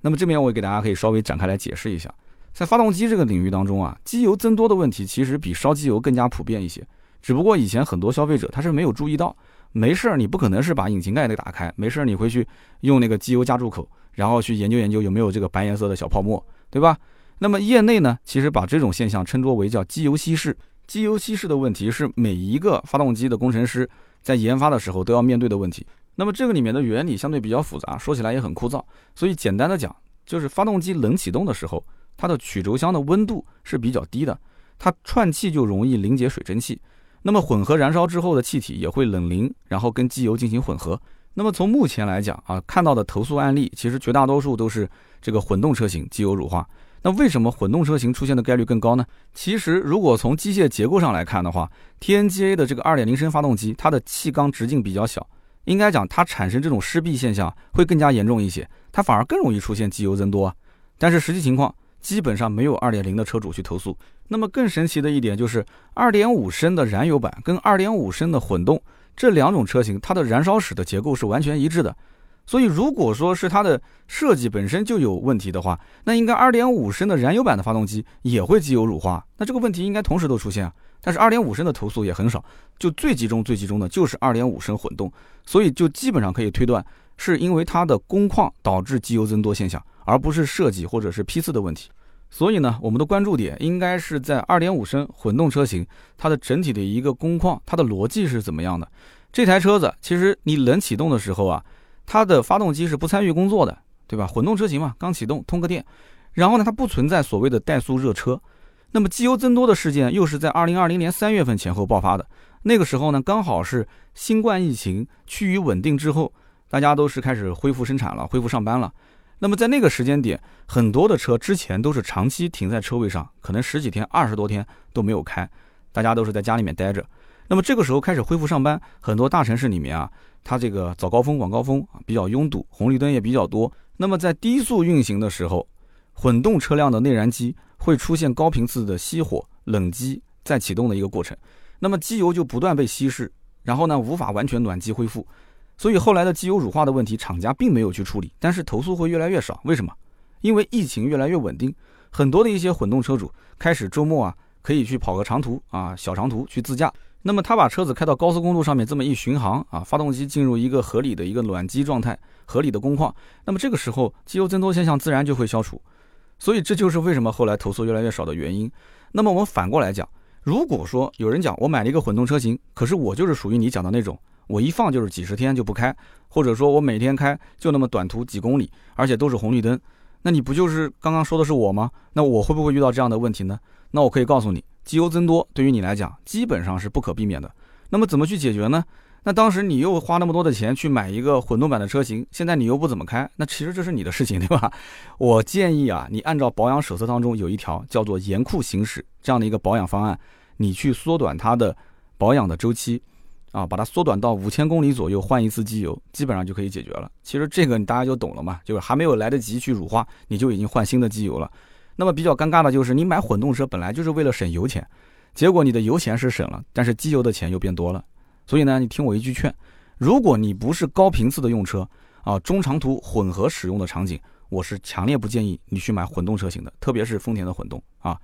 那么这边我也给大家可以稍微展开来解释一下，在发动机这个领域当中啊，机油增多的问题其实比烧机油更加普遍一些。只不过以前很多消费者他是没有注意到。没事儿，你不可能是把引擎盖给打开。没事儿，你回去用那个机油加注口，然后去研究研究有没有这个白颜色的小泡沫，对吧？那么业内呢，其实把这种现象称作为叫机油稀释。机油稀释的问题是每一个发动机的工程师在研发的时候都要面对的问题。那么这个里面的原理相对比较复杂，说起来也很枯燥。所以简单的讲，就是发动机冷启动的时候，它的曲轴箱的温度是比较低的，它串气就容易凝结水蒸气。那么混合燃烧之后的气体也会冷凝，然后跟机油进行混合。那么从目前来讲啊，看到的投诉案例其实绝大多数都是这个混动车型机油乳化。那为什么混动车型出现的概率更高呢？其实如果从机械结构上来看的话，TNGA 的这个2.0升发动机，它的气缸直径比较小，应该讲它产生这种湿壁现象会更加严重一些，它反而更容易出现机油增多。但是实际情况。基本上没有2.0的车主去投诉。那么更神奇的一点就是，2.5升的燃油版跟2.5升的混动这两种车型，它的燃烧室的结构是完全一致的。所以如果说是它的设计本身就有问题的话，那应该2.5升的燃油版的发动机也会机油乳化。那这个问题应该同时都出现啊。但是2.5升的投诉也很少，就最集中、最集中的就是2.5升混动。所以就基本上可以推断，是因为它的工况导致机油增多现象。而不是设计或者是批次的问题，所以呢，我们的关注点应该是在2.5升混动车型，它的整体的一个工况，它的逻辑是怎么样的？这台车子其实你冷启动的时候啊，它的发动机是不参与工作的，对吧？混动车型嘛，刚启动通个电，然后呢，它不存在所谓的怠速热车。那么机油增多的事件又是在2020年3月份前后爆发的，那个时候呢，刚好是新冠疫情趋于稳定之后，大家都是开始恢复生产了，恢复上班了。那么在那个时间点，很多的车之前都是长期停在车位上，可能十几天、二十多天都没有开，大家都是在家里面待着。那么这个时候开始恢复上班，很多大城市里面啊，它这个早高峰、晚高峰比较拥堵，红绿灯也比较多。那么在低速运行的时候，混动车辆的内燃机会出现高频次的熄火、冷机再启动的一个过程，那么机油就不断被稀释，然后呢无法完全暖机恢复。所以后来的机油乳化的问题，厂家并没有去处理，但是投诉会越来越少。为什么？因为疫情越来越稳定，很多的一些混动车主开始周末啊可以去跑个长途啊小长途去自驾。那么他把车子开到高速公路上面这么一巡航啊，发动机进入一个合理的一个暖机状态，合理的工况，那么这个时候机油增多现象自然就会消除。所以这就是为什么后来投诉越来越少的原因。那么我们反过来讲，如果说有人讲我买了一个混动车型，可是我就是属于你讲的那种。我一放就是几十天就不开，或者说我每天开就那么短途几公里，而且都是红绿灯，那你不就是刚刚说的是我吗？那我会不会遇到这样的问题呢？那我可以告诉你，机油增多对于你来讲基本上是不可避免的。那么怎么去解决呢？那当时你又花那么多的钱去买一个混动版的车型，现在你又不怎么开，那其实这是你的事情，对吧？我建议啊，你按照保养手册当中有一条叫做严酷行驶这样的一个保养方案，你去缩短它的保养的周期。啊，把它缩短到五千公里左右换一次机油，基本上就可以解决了。其实这个你大家就懂了嘛，就是还没有来得及去乳化，你就已经换新的机油了。那么比较尴尬的就是，你买混动车本来就是为了省油钱，结果你的油钱是省了，但是机油的钱又变多了。所以呢，你听我一句劝，如果你不是高频次的用车啊，中长途混合使用的场景，我是强烈不建议你去买混动车型的，特别是丰田的混动啊。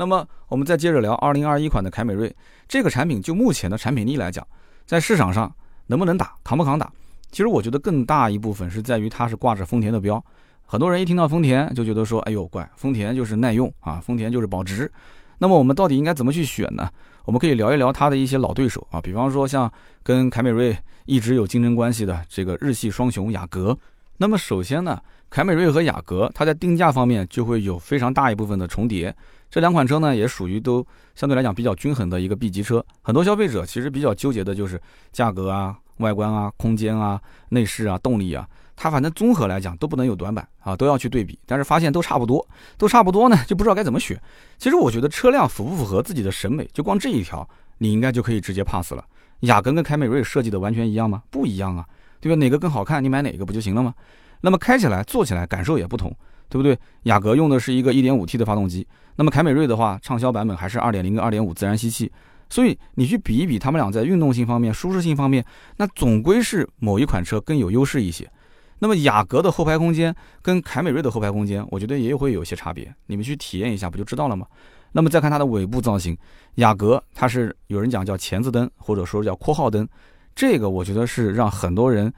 那么我们再接着聊二零二一款的凯美瑞这个产品，就目前的产品力来讲。在市场上能不能打，扛不扛打？其实我觉得更大一部分是在于它是挂着丰田的标。很多人一听到丰田就觉得说，哎呦怪，丰田就是耐用啊，丰田就是保值。那么我们到底应该怎么去选呢？我们可以聊一聊它的一些老对手啊，比方说像跟凯美瑞一直有竞争关系的这个日系双雄雅阁。那么首先呢，凯美瑞和雅阁它在定价方面就会有非常大一部分的重叠。这两款车呢，也属于都相对来讲比较均衡的一个 B 级车。很多消费者其实比较纠结的就是价格啊、外观啊、空间啊、内饰啊、动力啊，它反正综合来讲都不能有短板啊，都要去对比。但是发现都差不多，都差不多呢，就不知道该怎么选。其实我觉得车辆符不符合自己的审美，就光这一条，你应该就可以直接 pass 了。雅阁跟凯美瑞设计的完全一样吗？不一样啊，对吧？哪个更好看，你买哪个不就行了吗？那么开起来、坐起来感受也不同。对不对？雅阁用的是一个 1.5T 的发动机，那么凯美瑞的话，畅销版本还是2.0跟2.5自然吸气，所以你去比一比，他们俩在运动性方面、舒适性方面，那总归是某一款车更有优势一些。那么雅阁的后排空间跟凯美瑞的后排空间，我觉得也会有些差别，你们去体验一下不就知道了吗？那么再看它的尾部造型，雅阁它是有人讲叫钳子灯，或者说叫括号灯，这个我觉得是让很多人。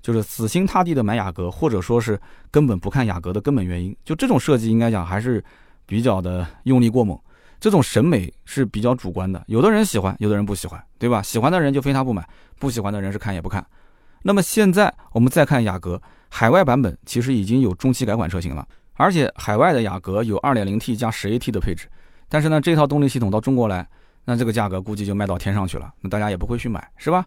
就是死心塌地的买雅阁，或者说是根本不看雅阁的根本原因，就这种设计应该讲还是比较的用力过猛。这种审美是比较主观的，有的人喜欢，有的人不喜欢，对吧？喜欢的人就非他不买，不喜欢的人是看也不看。那么现在我们再看雅阁海外版本，其实已经有中期改款车型了，而且海外的雅阁有 2.0T 加 10AT 的配置。但是呢，这套动力系统到中国来，那这个价格估计就卖到天上去了，那大家也不会去买，是吧？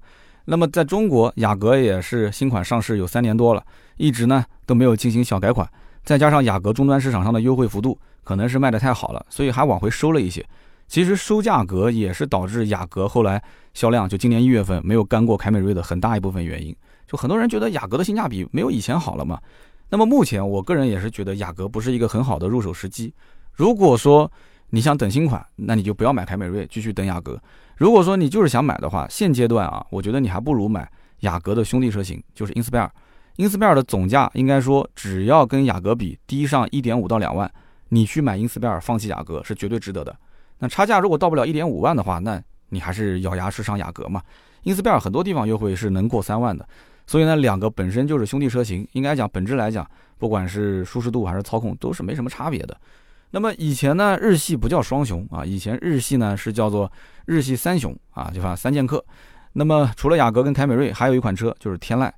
那么在中国，雅阁也是新款上市有三年多了，一直呢都没有进行小改款，再加上雅阁终端市场上的优惠幅度可能是卖的太好了，所以还往回收了一些。其实收价格也是导致雅阁后来销量就今年一月份没有干过凯美瑞的很大一部分原因。就很多人觉得雅阁的性价比没有以前好了嘛。那么目前我个人也是觉得雅阁不是一个很好的入手时机。如果说你想等新款，那你就不要买凯美瑞，继续等雅阁。如果说你就是想买的话，现阶段啊，我觉得你还不如买雅阁的兄弟车型，就是英斯贝尔。英斯贝尔的总价应该说，只要跟雅阁比低上一点五到两万，你去买英斯贝尔，放弃雅阁是绝对值得的。那差价如果到不了一点五万的话，那你还是咬牙去上雅阁嘛。英斯贝尔很多地方优惠是能过三万的，所以呢，两个本身就是兄弟车型，应该讲本质来讲，不管是舒适度还是操控，都是没什么差别的。那么以前呢，日系不叫双雄啊，以前日系呢是叫做日系三雄啊，就把三剑客。那么除了雅阁跟凯美瑞，还有一款车就是天籁。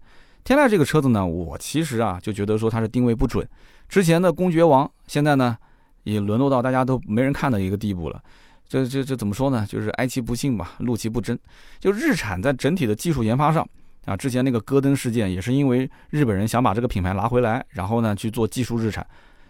天籁这个车子呢，我其实啊就觉得说它是定位不准。之前的公爵王，现在呢也沦落到大家都没人看的一个地步了。这这这怎么说呢？就是哀其不幸吧，怒其不争。就日产在整体的技术研发上啊，之前那个戈登事件也是因为日本人想把这个品牌拿回来，然后呢去做技术日产。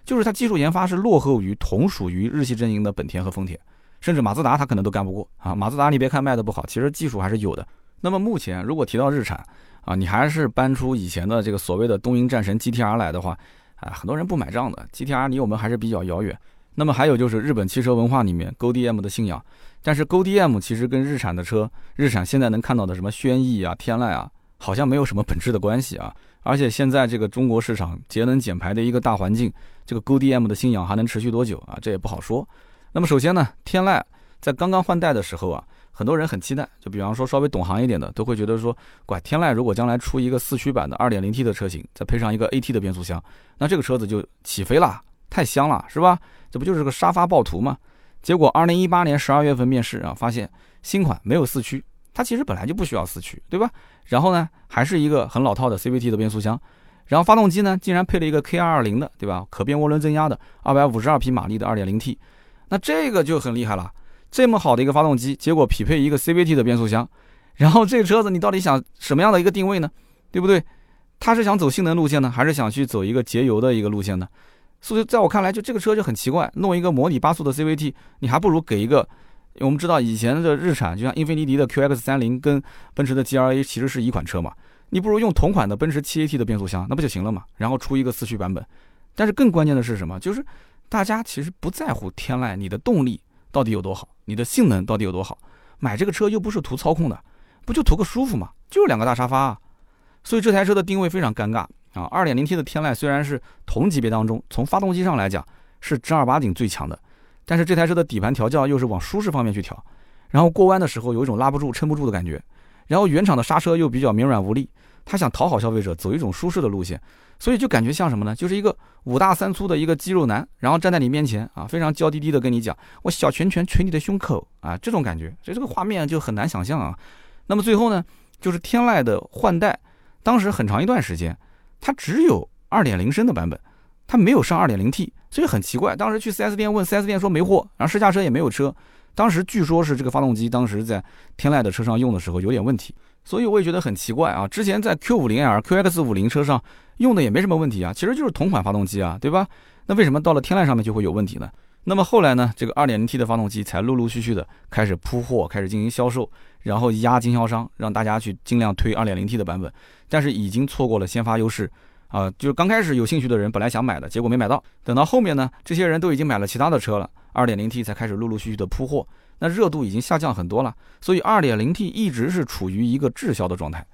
就是它技术研发是落后于同属于日系阵营的本田和丰田，甚至马自达它可能都干不过啊。马自达你别看卖的不好，其实技术还是有的。那么目前如果提到日产啊，你还是搬出以前的这个所谓的东瀛战神 GTR 来的话，啊，很多人不买账的。GTR 离我们还是比较遥远。那么还有就是日本汽车文化里面 GoDM 的信仰，但是 GoDM 其实跟日产的车，日产现在能看到的什么轩逸啊、天籁啊，好像没有什么本质的关系啊。而且现在这个中国市场节能减排的一个大环境，这个 GoDM 的信仰还能持续多久啊？这也不好说。那么首先呢，天籁在刚刚换代的时候啊，很多人很期待。就比方说稍微懂行一点的，都会觉得说，怪天籁如果将来出一个四驱版的 2.0T 的车型，再配上一个 AT 的变速箱，那这个车子就起飞了，太香了，是吧？这不就是个沙发暴徒吗？结果2018年12月份面世啊，发现新款没有四驱。它其实本来就不需要四驱，对吧？然后呢，还是一个很老套的 CVT 的变速箱，然后发动机呢，竟然配了一个 K220 的，对吧？可变涡轮增压的252匹马力的 2.0T，那这个就很厉害了。这么好的一个发动机，结果匹配一个 CVT 的变速箱，然后这个车子你到底想什么样的一个定位呢？对不对？它是想走性能路线呢，还是想去走一个节油的一个路线呢？所以在我看来，就这个车就很奇怪，弄一个模拟八速的 CVT，你还不如给一个。我们知道以前的日产，就像英菲尼迪的 QX 三零跟奔驰的 GLA 其实是一款车嘛，你不如用同款的奔驰 7AT 的变速箱，那不就行了嘛？然后出一个四驱版本。但是更关键的是什么？就是大家其实不在乎天籁你的动力到底有多好，你的性能到底有多好。买这个车又不是图操控的，不就图个舒服嘛？就是两个大沙发啊。所以这台车的定位非常尴尬啊。2.0T 的天籁虽然是同级别当中从发动机上来讲是正儿八经最强的。但是这台车的底盘调教又是往舒适方面去调，然后过弯的时候有一种拉不住、撑不住的感觉，然后原厂的刹车又比较绵软无力，他想讨好消费者，走一种舒适的路线，所以就感觉像什么呢？就是一个五大三粗的一个肌肉男，然后站在你面前啊，非常娇滴滴的跟你讲，我小拳拳捶你的胸口啊，这种感觉，所以这个画面就很难想象啊。那么最后呢，就是天籁的换代，当时很长一段时间，它只有二点零升的版本。它没有上 2.0T，所以很奇怪。当时去 4S 店问，4S 店说没货，然后试驾车也没有车。当时据说是这个发动机当时在天籁的车上用的时候有点问题，所以我也觉得很奇怪啊。之前在 Q50L、QX50 车上用的也没什么问题啊，其实就是同款发动机啊，对吧？那为什么到了天籁上面就会有问题呢？那么后来呢，这个 2.0T 的发动机才陆陆续续的开始铺货，开始进行销售，然后压经销商，让大家去尽量推 2.0T 的版本，但是已经错过了先发优势。啊，就是刚开始有兴趣的人本来想买的，结果没买到。等到后面呢，这些人都已经买了其他的车了，2.0T 才开始陆陆续续的铺货，那热度已经下降很多了。所以 2.0T 一直是处于一个滞销的状态。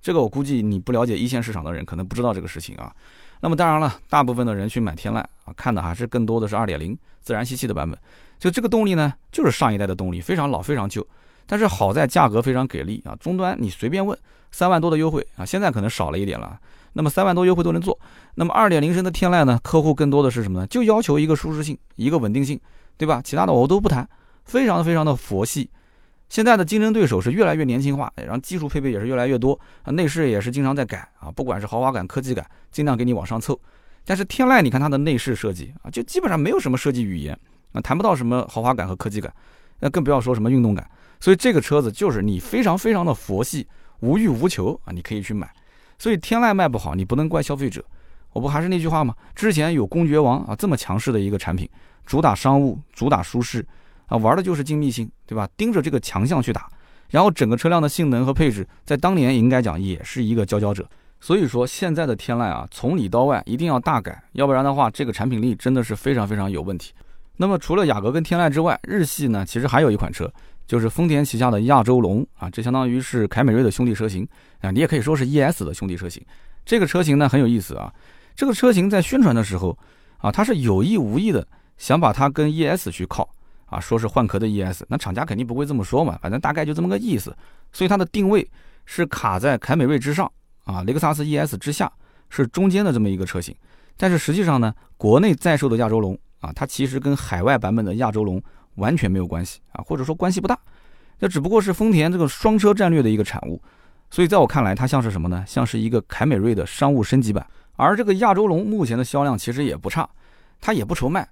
这个我估计你不了解一线市场的人可能不知道这个事情啊。那么当然了，大部分的人去买天籁啊，看的还是更多的是2.0自然吸气的版本。就这个动力呢，就是上一代的动力，非常老非常旧。但是好在价格非常给力啊，终端你随便问，三万多的优惠啊，现在可能少了一点了。那么三万多优惠都能做，那么二点零升的天籁呢？客户更多的是什么呢？就要求一个舒适性，一个稳定性，对吧？其他的我都不谈，非常非常的佛系。现在的竞争对手是越来越年轻化，然后技术配备也是越来越多啊，内饰也是经常在改啊，不管是豪华感、科技感，尽量给你往上凑。但是天籁，你看它的内饰设计啊，就基本上没有什么设计语言啊，谈不到什么豪华感和科技感，那更不要说什么运动感。所以这个车子就是你非常非常的佛系，无欲无求啊，你可以去买。所以天籁卖不好，你不能怪消费者。我不还是那句话吗？之前有公爵王啊这么强势的一个产品，主打商务，主打舒适，啊玩的就是精密性，对吧？盯着这个强项去打，然后整个车辆的性能和配置，在当年应该讲也是一个佼佼者。所以说现在的天籁啊，从里到外一定要大改，要不然的话，这个产品力真的是非常非常有问题。那么除了雅阁跟天籁之外，日系呢其实还有一款车。就是丰田旗下的亚洲龙啊，这相当于是凯美瑞的兄弟车型啊，你也可以说是 ES 的兄弟车型。这个车型呢很有意思啊，这个车型在宣传的时候啊，它是有意无意的想把它跟 ES 去靠啊，说是换壳的 ES，那厂家肯定不会这么说嘛，反正大概就这么个意思。所以它的定位是卡在凯美瑞之上啊，雷克萨斯 ES 之下，是中间的这么一个车型。但是实际上呢，国内在售的亚洲龙啊，它其实跟海外版本的亚洲龙完全没有关系啊，或者说关系不大，这只不过是丰田这个双车战略的一个产物。所以在我看来，它像是什么呢？像是一个凯美瑞的商务升级版。而这个亚洲龙目前的销量其实也不差，它也不愁卖。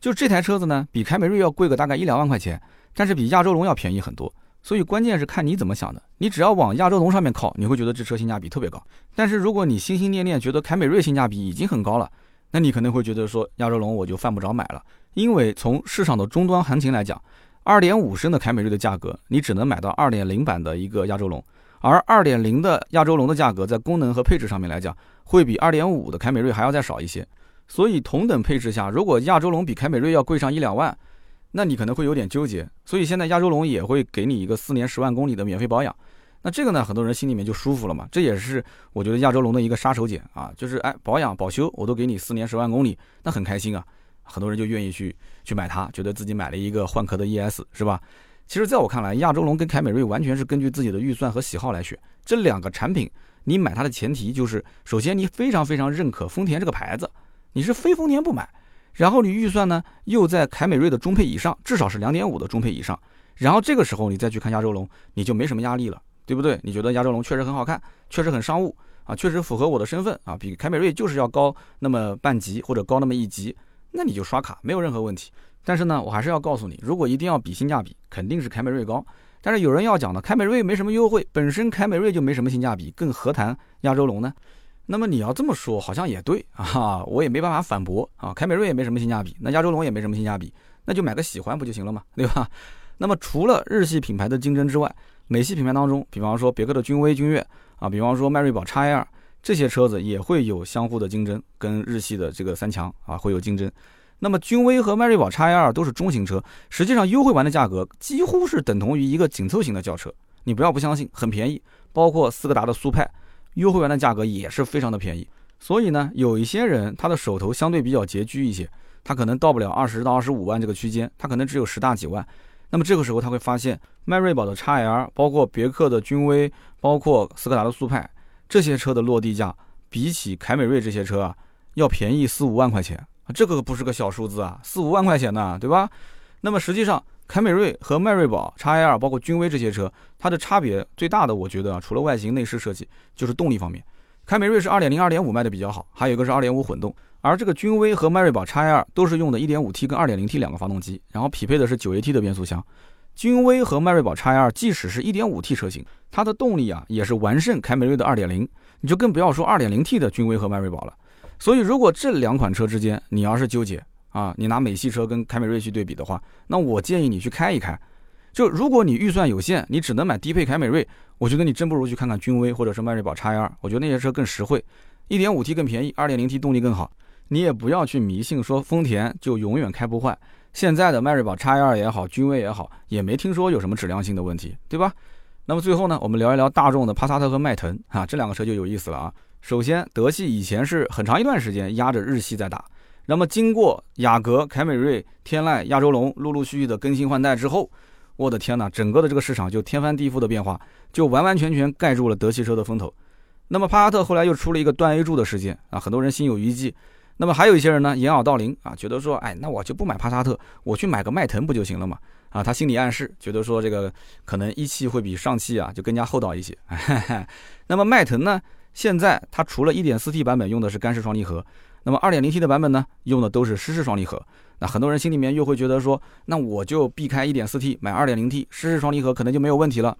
就这台车子呢，比凯美瑞要贵个大概一两万块钱，但是比亚洲龙要便宜很多。所以关键是看你怎么想的。你只要往亚洲龙上面靠，你会觉得这车性价比特别高。但是如果你心心念念觉得凯美瑞性价比已经很高了，那你可能会觉得说亚洲龙我就犯不着买了。因为从市场的终端行情来讲，二点五升的凯美瑞的价格，你只能买到二点零版的一个亚洲龙。而二点零的亚洲龙的价格，在功能和配置上面来讲，会比二点五的凯美瑞还要再少一些。所以同等配置下，如果亚洲龙比凯美瑞要贵上一两万，那你可能会有点纠结。所以现在亚洲龙也会给你一个四年十万公里的免费保养。那这个呢，很多人心里面就舒服了嘛。这也是我觉得亚洲龙的一个杀手锏啊，就是哎保养保修我都给你四年十万公里，那很开心啊。很多人就愿意去去买它，觉得自己买了一个换壳的 ES 是吧？其实，在我看来，亚洲龙跟凯美瑞完全是根据自己的预算和喜好来选。这两个产品，你买它的前提就是，首先你非常非常认可丰田这个牌子，你是非丰田不买。然后你预算呢又在凯美瑞的中配以上，至少是两点五的中配以上。然后这个时候你再去看亚洲龙，你就没什么压力了，对不对？你觉得亚洲龙确实很好看，确实很商务啊，确实符合我的身份啊，比凯美瑞就是要高那么半级或者高那么一级，那你就刷卡没有任何问题。但是呢，我还是要告诉你，如果一定要比性价比，肯定是凯美瑞高。但是有人要讲的，凯美瑞没什么优惠，本身凯美瑞就没什么性价比，更何谈亚洲龙呢？那么你要这么说，好像也对 啊，我也没办法反驳啊。凯美瑞也没什么性价比，那亚洲龙也没什么性价比，那就买个喜欢不就行了嘛，对吧？那么除了日系品牌的竞争之外，美系品牌当中，比方说别克的君威、君越啊，比方说迈锐宝 XL 这些车子也会有相互的竞争，跟日系的这个三强啊会有竞争。那么君威和迈锐宝 XL 都是中型车，实际上优惠完的价格几乎是等同于一个紧凑型的轿车。你不要不相信，很便宜。包括斯柯达的速派，优惠完的价格也是非常的便宜。所以呢，有一些人他的手头相对比较拮据一些，他可能到不了二十到二十五万这个区间，他可能只有十大几万。那么这个时候他会发现，迈锐宝的 XL，包括别克的君威，包括斯柯达的速派，这些车的落地价比起凯美瑞这些车啊，要便宜四五万块钱。这个不是个小数字啊，四五万块钱呢，对吧？那么实际上，凯美瑞和迈锐宝 XL 包括君威这些车，它的差别最大的，我觉得啊，除了外形内饰设计，就是动力方面。凯美瑞是2.0、2.5卖的比较好，还有一个是2.5混动，而这个君威和迈锐宝 XL 都是用的 1.5T 跟 2.0T 两个发动机，然后匹配的是 9AT 的变速箱。君威和迈锐宝 XL 即使是一点五 T 车型，它的动力啊也是完胜凯美瑞的2.0，你就更不要说 2.0T 的君威和迈锐宝了。所以，如果这两款车之间你要是纠结啊，你拿美系车跟凯美瑞去对比的话，那我建议你去开一开。就如果你预算有限，你只能买低配凯美瑞，我觉得你真不如去看看君威或者是迈锐宝 XL，我觉得那些车更实惠，1.5T 更便宜，2.0T 动力更好。你也不要去迷信说丰田就永远开不坏，现在的迈锐宝 XL 也好，君威也好，也没听说有什么质量性的问题，对吧？那么最后呢，我们聊一聊大众的帕萨特和迈腾啊，这两个车就有意思了啊。首先，德系以前是很长一段时间压着日系在打，那么经过雅阁、凯美瑞、天籁、亚洲龙陆陆续续的更新换代之后，我的天呐，整个的这个市场就天翻地覆的变化，就完完全全盖住了德系车的风头。那么帕萨特后来又出了一个断 A 柱的事件啊，很多人心有余悸。那么还有一些人呢，掩耳盗铃啊，觉得说，哎，那我就不买帕萨特，我去买个迈腾不就行了嘛？啊，他心理暗示，觉得说这个可能一汽会比上汽啊就更加厚道一些。那么迈腾呢？现在它除了 1.4T 版本用的是干式双离合，那么 2.0T 的版本呢，用的都是湿式双离合。那很多人心里面又会觉得说，那我就避开 1.4T 买 2.0T 湿式双离合，可能就没有问题了。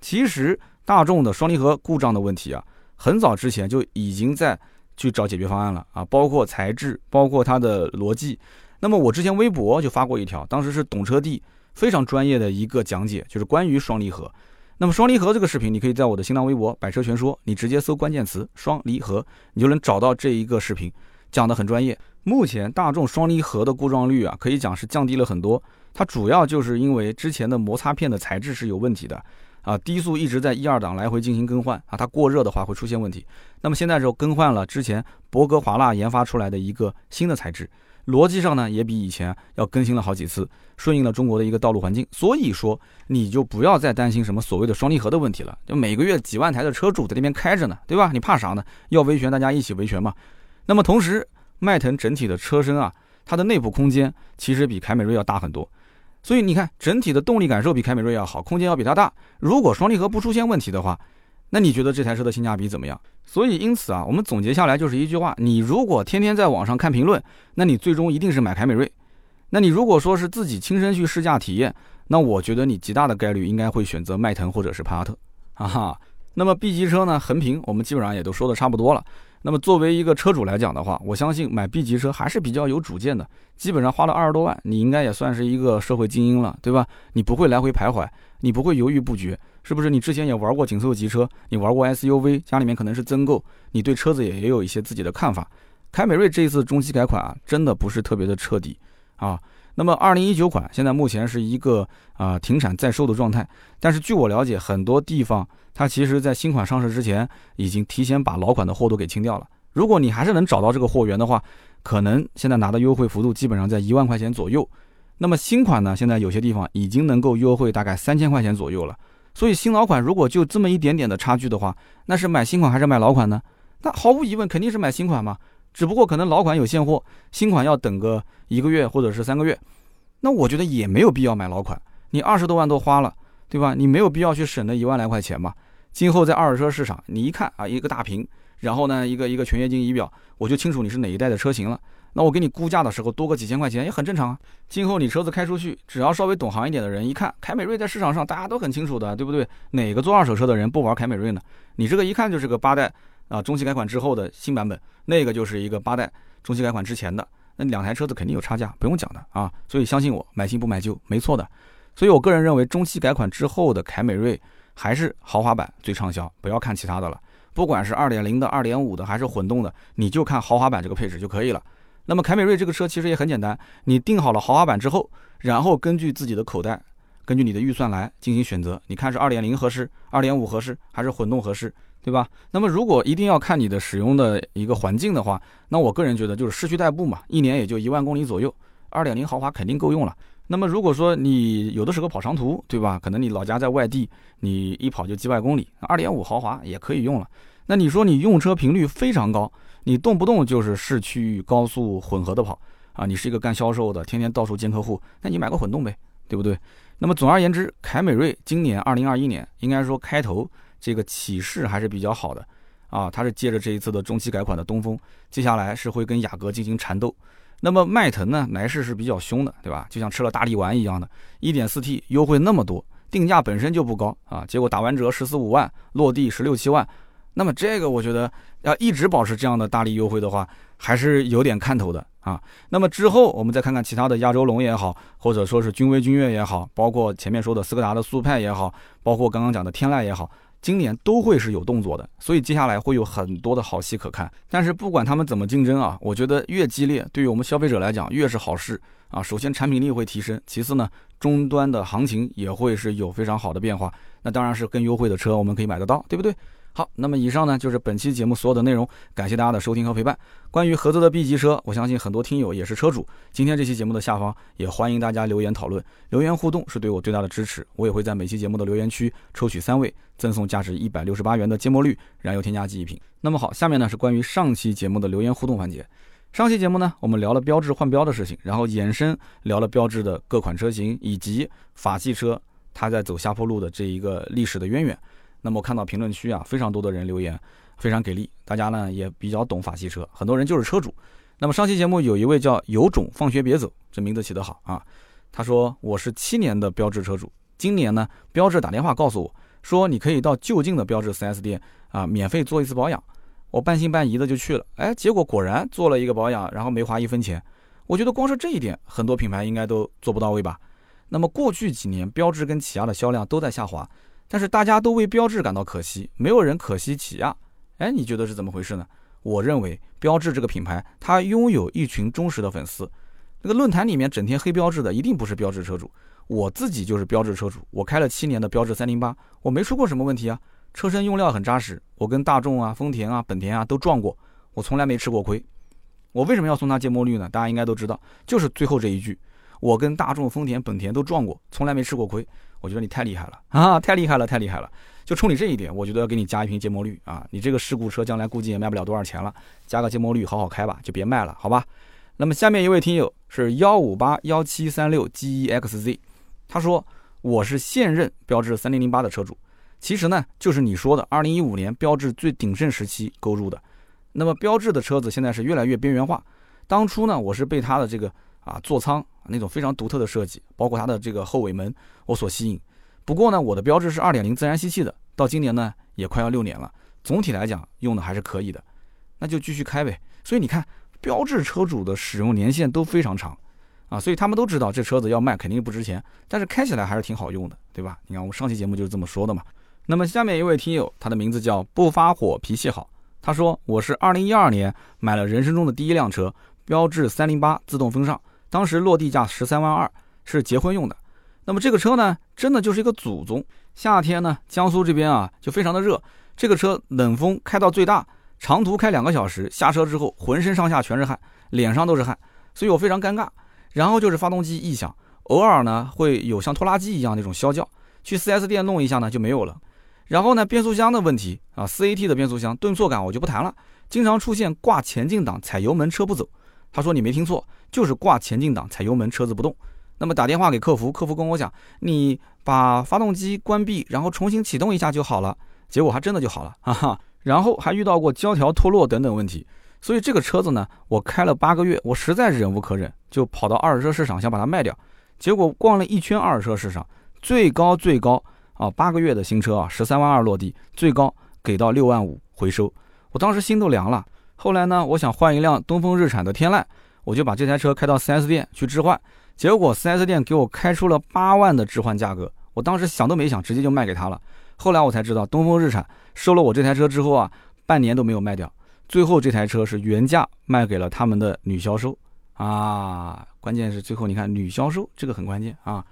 其实大众的双离合故障的问题啊，很早之前就已经在去找解决方案了啊，包括材质，包括它的逻辑。那么我之前微博就发过一条，当时是懂车帝非常专业的一个讲解，就是关于双离合。那么双离合这个视频，你可以在我的新浪微博“百车全说”，你直接搜关键词“双离合”，你就能找到这一个视频，讲的很专业。目前大众双离合的故障率啊，可以讲是降低了很多。它主要就是因为之前的摩擦片的材质是有问题的啊，低速一直在一二档来回进行更换啊，它过热的话会出现问题。那么现在就更换了之前博格华纳研发出来的一个新的材质。逻辑上呢，也比以前要更新了好几次，顺应了中国的一个道路环境。所以说，你就不要再担心什么所谓的双离合的问题了。就每个月几万台的车主在那边开着呢，对吧？你怕啥呢？要维权，大家一起维权嘛。那么同时，迈腾整体的车身啊，它的内部空间其实比凯美瑞要大很多。所以你看，整体的动力感受比凯美瑞要好，空间要比它大。如果双离合不出现问题的话，那你觉得这台车的性价比怎么样？所以因此啊，我们总结下来就是一句话：你如果天天在网上看评论，那你最终一定是买凯美瑞。那你如果说是自己亲身去试驾体验，那我觉得你极大的概率应该会选择迈腾或者是帕萨特。哈哈。那么 B 级车呢，横屏我们基本上也都说的差不多了。那么作为一个车主来讲的话，我相信买 B 级车还是比较有主见的。基本上花了二十多万，你应该也算是一个社会精英了，对吧？你不会来回徘徊，你不会犹豫不决，是不是？你之前也玩过紧凑级车，你玩过 SUV，家里面可能是增购，你对车子也也有一些自己的看法。凯美瑞这一次中期改款啊，真的不是特别的彻底啊。那么，二零一九款现在目前是一个啊停产在售的状态。但是据我了解，很多地方它其实在新款上市之前，已经提前把老款的货都给清掉了。如果你还是能找到这个货源的话，可能现在拿的优惠幅度基本上在一万块钱左右。那么新款呢，现在有些地方已经能够优惠大概三千块钱左右了。所以新老款如果就这么一点点的差距的话，那是买新款还是买老款呢？那毫无疑问肯定是买新款嘛。只不过可能老款有现货，新款要等个一个月或者是三个月，那我觉得也没有必要买老款。你二十多万都花了，对吧？你没有必要去省那一万来块钱嘛。今后在二手车市场，你一看啊，一个大屏，然后呢，一个一个全液晶仪表，我就清楚你是哪一代的车型了。那我给你估价的时候多个几千块钱也很正常啊。今后你车子开出去，只要稍微懂行一点的人一看，凯美瑞在市场上大家都很清楚的，对不对？哪个做二手车的人不玩凯美瑞呢？你这个一看就是个八代。啊，中期改款之后的新版本，那个就是一个八代中期改款之前的，那两台车子肯定有差价，不用讲的啊。所以相信我，买新不买旧，没错的。所以我个人认为，中期改款之后的凯美瑞还是豪华版最畅销，不要看其他的了。不管是二点零的、二点五的还是混动的，你就看豪华版这个配置就可以了。那么凯美瑞这个车其实也很简单，你定好了豪华版之后，然后根据自己的口袋，根据你的预算来进行选择，你看是二点零合适、二点五合适还是混动合适。对吧？那么如果一定要看你的使用的一个环境的话，那我个人觉得就是市区代步嘛，一年也就一万公里左右，二点零豪华肯定够用了。那么如果说你有的时候跑长途，对吧？可能你老家在外地，你一跑就几百公里，二点五豪华也可以用了。那你说你用车频率非常高，你动不动就是市区高速混合的跑啊，你是一个干销售的，天天到处见客户，那你买个混动呗，对不对？那么总而言之，凯美瑞今年二零二一年应该说开头。这个起势还是比较好的，啊，它是借着这一次的中期改款的东风，接下来是会跟雅阁进行缠斗。那么迈腾呢，来势是比较凶的，对吧？就像吃了大力丸一样的，1.4T 优惠那么多，定价本身就不高啊，结果打完折十四五万，落地十六七万。那么这个我觉得要一直保持这样的大力优惠的话，还是有点看头的啊。那么之后我们再看看其他的亚洲龙也好，或者说是君威君越也好，包括前面说的斯柯达的速派也好，包括刚刚讲的天籁也好。今年都会是有动作的，所以接下来会有很多的好戏可看。但是不管他们怎么竞争啊，我觉得越激烈，对于我们消费者来讲越是好事啊。首先产品力会提升，其次呢，终端的行情也会是有非常好的变化。那当然是更优惠的车我们可以买得到，对不对？好，那么以上呢就是本期节目所有的内容，感谢大家的收听和陪伴。关于合资的 B 级车，我相信很多听友也是车主。今天这期节目的下方也欢迎大家留言讨论，留言互动是对我最大的支持。我也会在每期节目的留言区抽取三位，赠送价值一百六十八元的芥末绿燃油添加剂一瓶。那么好，下面呢是关于上期节目的留言互动环节。上期节目呢，我们聊了标志换标的事情，然后延伸聊了标志的各款车型以及法系车它在走下坡路的这一个历史的渊源。那么我看到评论区啊，非常多的人留言，非常给力。大家呢也比较懂法系车，很多人就是车主。那么上期节目有一位叫有种放学别走，这名字起得好啊。他说我是七年的标致车主，今年呢标致打电话告诉我，说你可以到就近的标致 4S 店啊免费做一次保养。我半信半疑的就去了，哎，结果果然做了一个保养，然后没花一分钱。我觉得光是这一点，很多品牌应该都做不到位吧。那么过去几年标致跟起亚的销量都在下滑。但是大家都为标致感到可惜，没有人可惜起亚。哎，你觉得是怎么回事呢？我认为标志这个品牌，它拥有一群忠实的粉丝。那个论坛里面整天黑标志的，一定不是标致车主。我自己就是标致车主，我开了七年的标致三零八，我没出过什么问题啊。车身用料很扎实，我跟大众啊、丰田啊、本田啊都撞过，我从来没吃过亏。我为什么要送他芥末绿呢？大家应该都知道，就是最后这一句：我跟大众、丰田、本田都撞过，从来没吃过亏。我觉得你太厉害了啊！太厉害了，太厉害了！就冲你这一点，我觉得要给你加一瓶芥末绿啊！你这个事故车将来估计也卖不了多少钱了，加个芥末绿好好开吧，就别卖了，好吧？那么下面一位听友是幺五八幺七三六 G E X Z，他说我是现任标致三零零八的车主，其实呢就是你说的二零一五年标致最鼎盛时期购入的。那么标致的车子现在是越来越边缘化，当初呢我是被它的这个啊座舱那种非常独特的设计，包括它的这个后尾门我所吸引。不过呢我的标志是二点零自然吸气的，到今年呢也快要六年了，总体来讲用的还是可以的，那就继续开呗。所以你看。标致车主的使用年限都非常长，啊，所以他们都知道这车子要卖肯定不值钱，但是开起来还是挺好用的，对吧？你看我们上期节目就是这么说的嘛。那么下面一位听友，他的名字叫不发火脾气好，他说我是二零一二年买了人生中的第一辆车，标致三零八自动风尚，当时落地价十三万二，是结婚用的。那么这个车呢，真的就是一个祖宗。夏天呢，江苏这边啊就非常的热，这个车冷风开到最大。长途开两个小时，下车之后浑身上下全是汗，脸上都是汗，所以我非常尴尬。然后就是发动机异响，偶尔呢会有像拖拉机一样那种啸叫，去 4S 店弄一下呢就没有了。然后呢变速箱的问题啊，4AT 的变速箱顿挫感我就不谈了，经常出现挂前进档踩油门车不走。他说你没听错，就是挂前进档踩油门车子不动。那么打电话给客服，客服跟我讲，你把发动机关闭，然后重新启动一下就好了。结果还真的就好了，哈哈。然后还遇到过胶条脱落等等问题，所以这个车子呢，我开了八个月，我实在忍无可忍，就跑到二手车市场想把它卖掉。结果逛了一圈二手车市场，最高最高啊，八个月的新车啊，十三万二落地，最高给到六万五回收。我当时心都凉了。后来呢，我想换一辆东风日产的天籁，我就把这台车开到 4S 店去置换，结果 4S 店给我开出了八万的置换价格，我当时想都没想，直接就卖给他了。后来我才知道，东风日产收了我这台车之后啊，半年都没有卖掉，最后这台车是原价卖给了他们的女销售啊。关键是最后你看女销售这个很关键啊，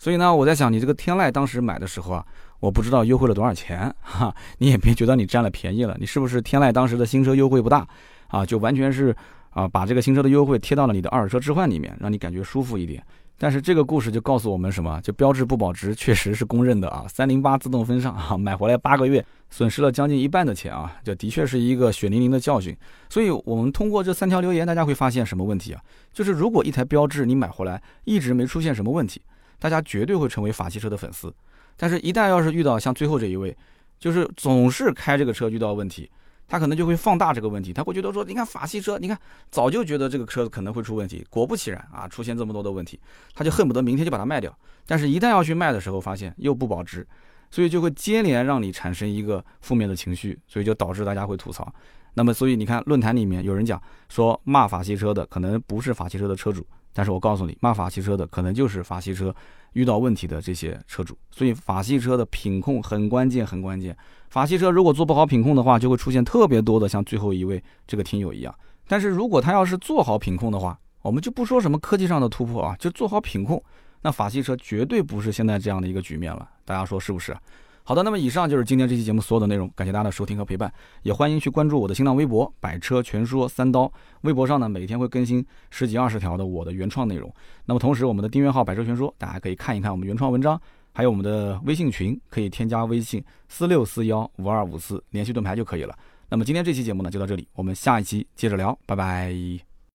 所以呢，我在想你这个天籁当时买的时候啊，我不知道优惠了多少钱哈，你也别觉得你占了便宜了，你是不是天籁当时的新车优惠不大啊？就完全是啊，把这个新车的优惠贴到了你的二手车置换里面，让你感觉舒服一点。但是这个故事就告诉我们什么？就标志不保值，确实是公认的啊。三零八自动风尚啊，买回来八个月，损失了将近一半的钱啊，这的确是一个血淋淋的教训。所以，我们通过这三条留言，大家会发现什么问题啊？就是如果一台标志你买回来一直没出现什么问题，大家绝对会成为法系车的粉丝。但是，一旦要是遇到像最后这一位，就是总是开这个车遇到问题。他可能就会放大这个问题，他会觉得说，你看法系车，你看早就觉得这个车子可能会出问题，果不其然啊，出现这么多的问题，他就恨不得明天就把它卖掉。但是，一旦要去卖的时候，发现又不保值，所以就会接连让你产生一个负面的情绪，所以就导致大家会吐槽。那么，所以你看论坛里面有人讲说骂法系车的可能不是法系车的车主，但是我告诉你，骂法系车的可能就是法系车遇到问题的这些车主。所以，法系车的品控很关键，很关键。法系车如果做不好品控的话，就会出现特别多的像最后一位这个听友一样。但是如果他要是做好品控的话，我们就不说什么科技上的突破啊，就做好品控，那法系车绝对不是现在这样的一个局面了。大家说是不是？好的，那么以上就是今天这期节目所有的内容，感谢大家的收听和陪伴，也欢迎去关注我的新浪微博“百车全说三刀”。微博上呢，每天会更新十几二十条的我的原创内容。那么同时，我们的订阅号“百车全说”，大家可以看一看我们原创文章。还有我们的微信群，可以添加微信四六四幺五二五四，联系盾牌就可以了。那么今天这期节目呢，就到这里，我们下一期接着聊，拜拜。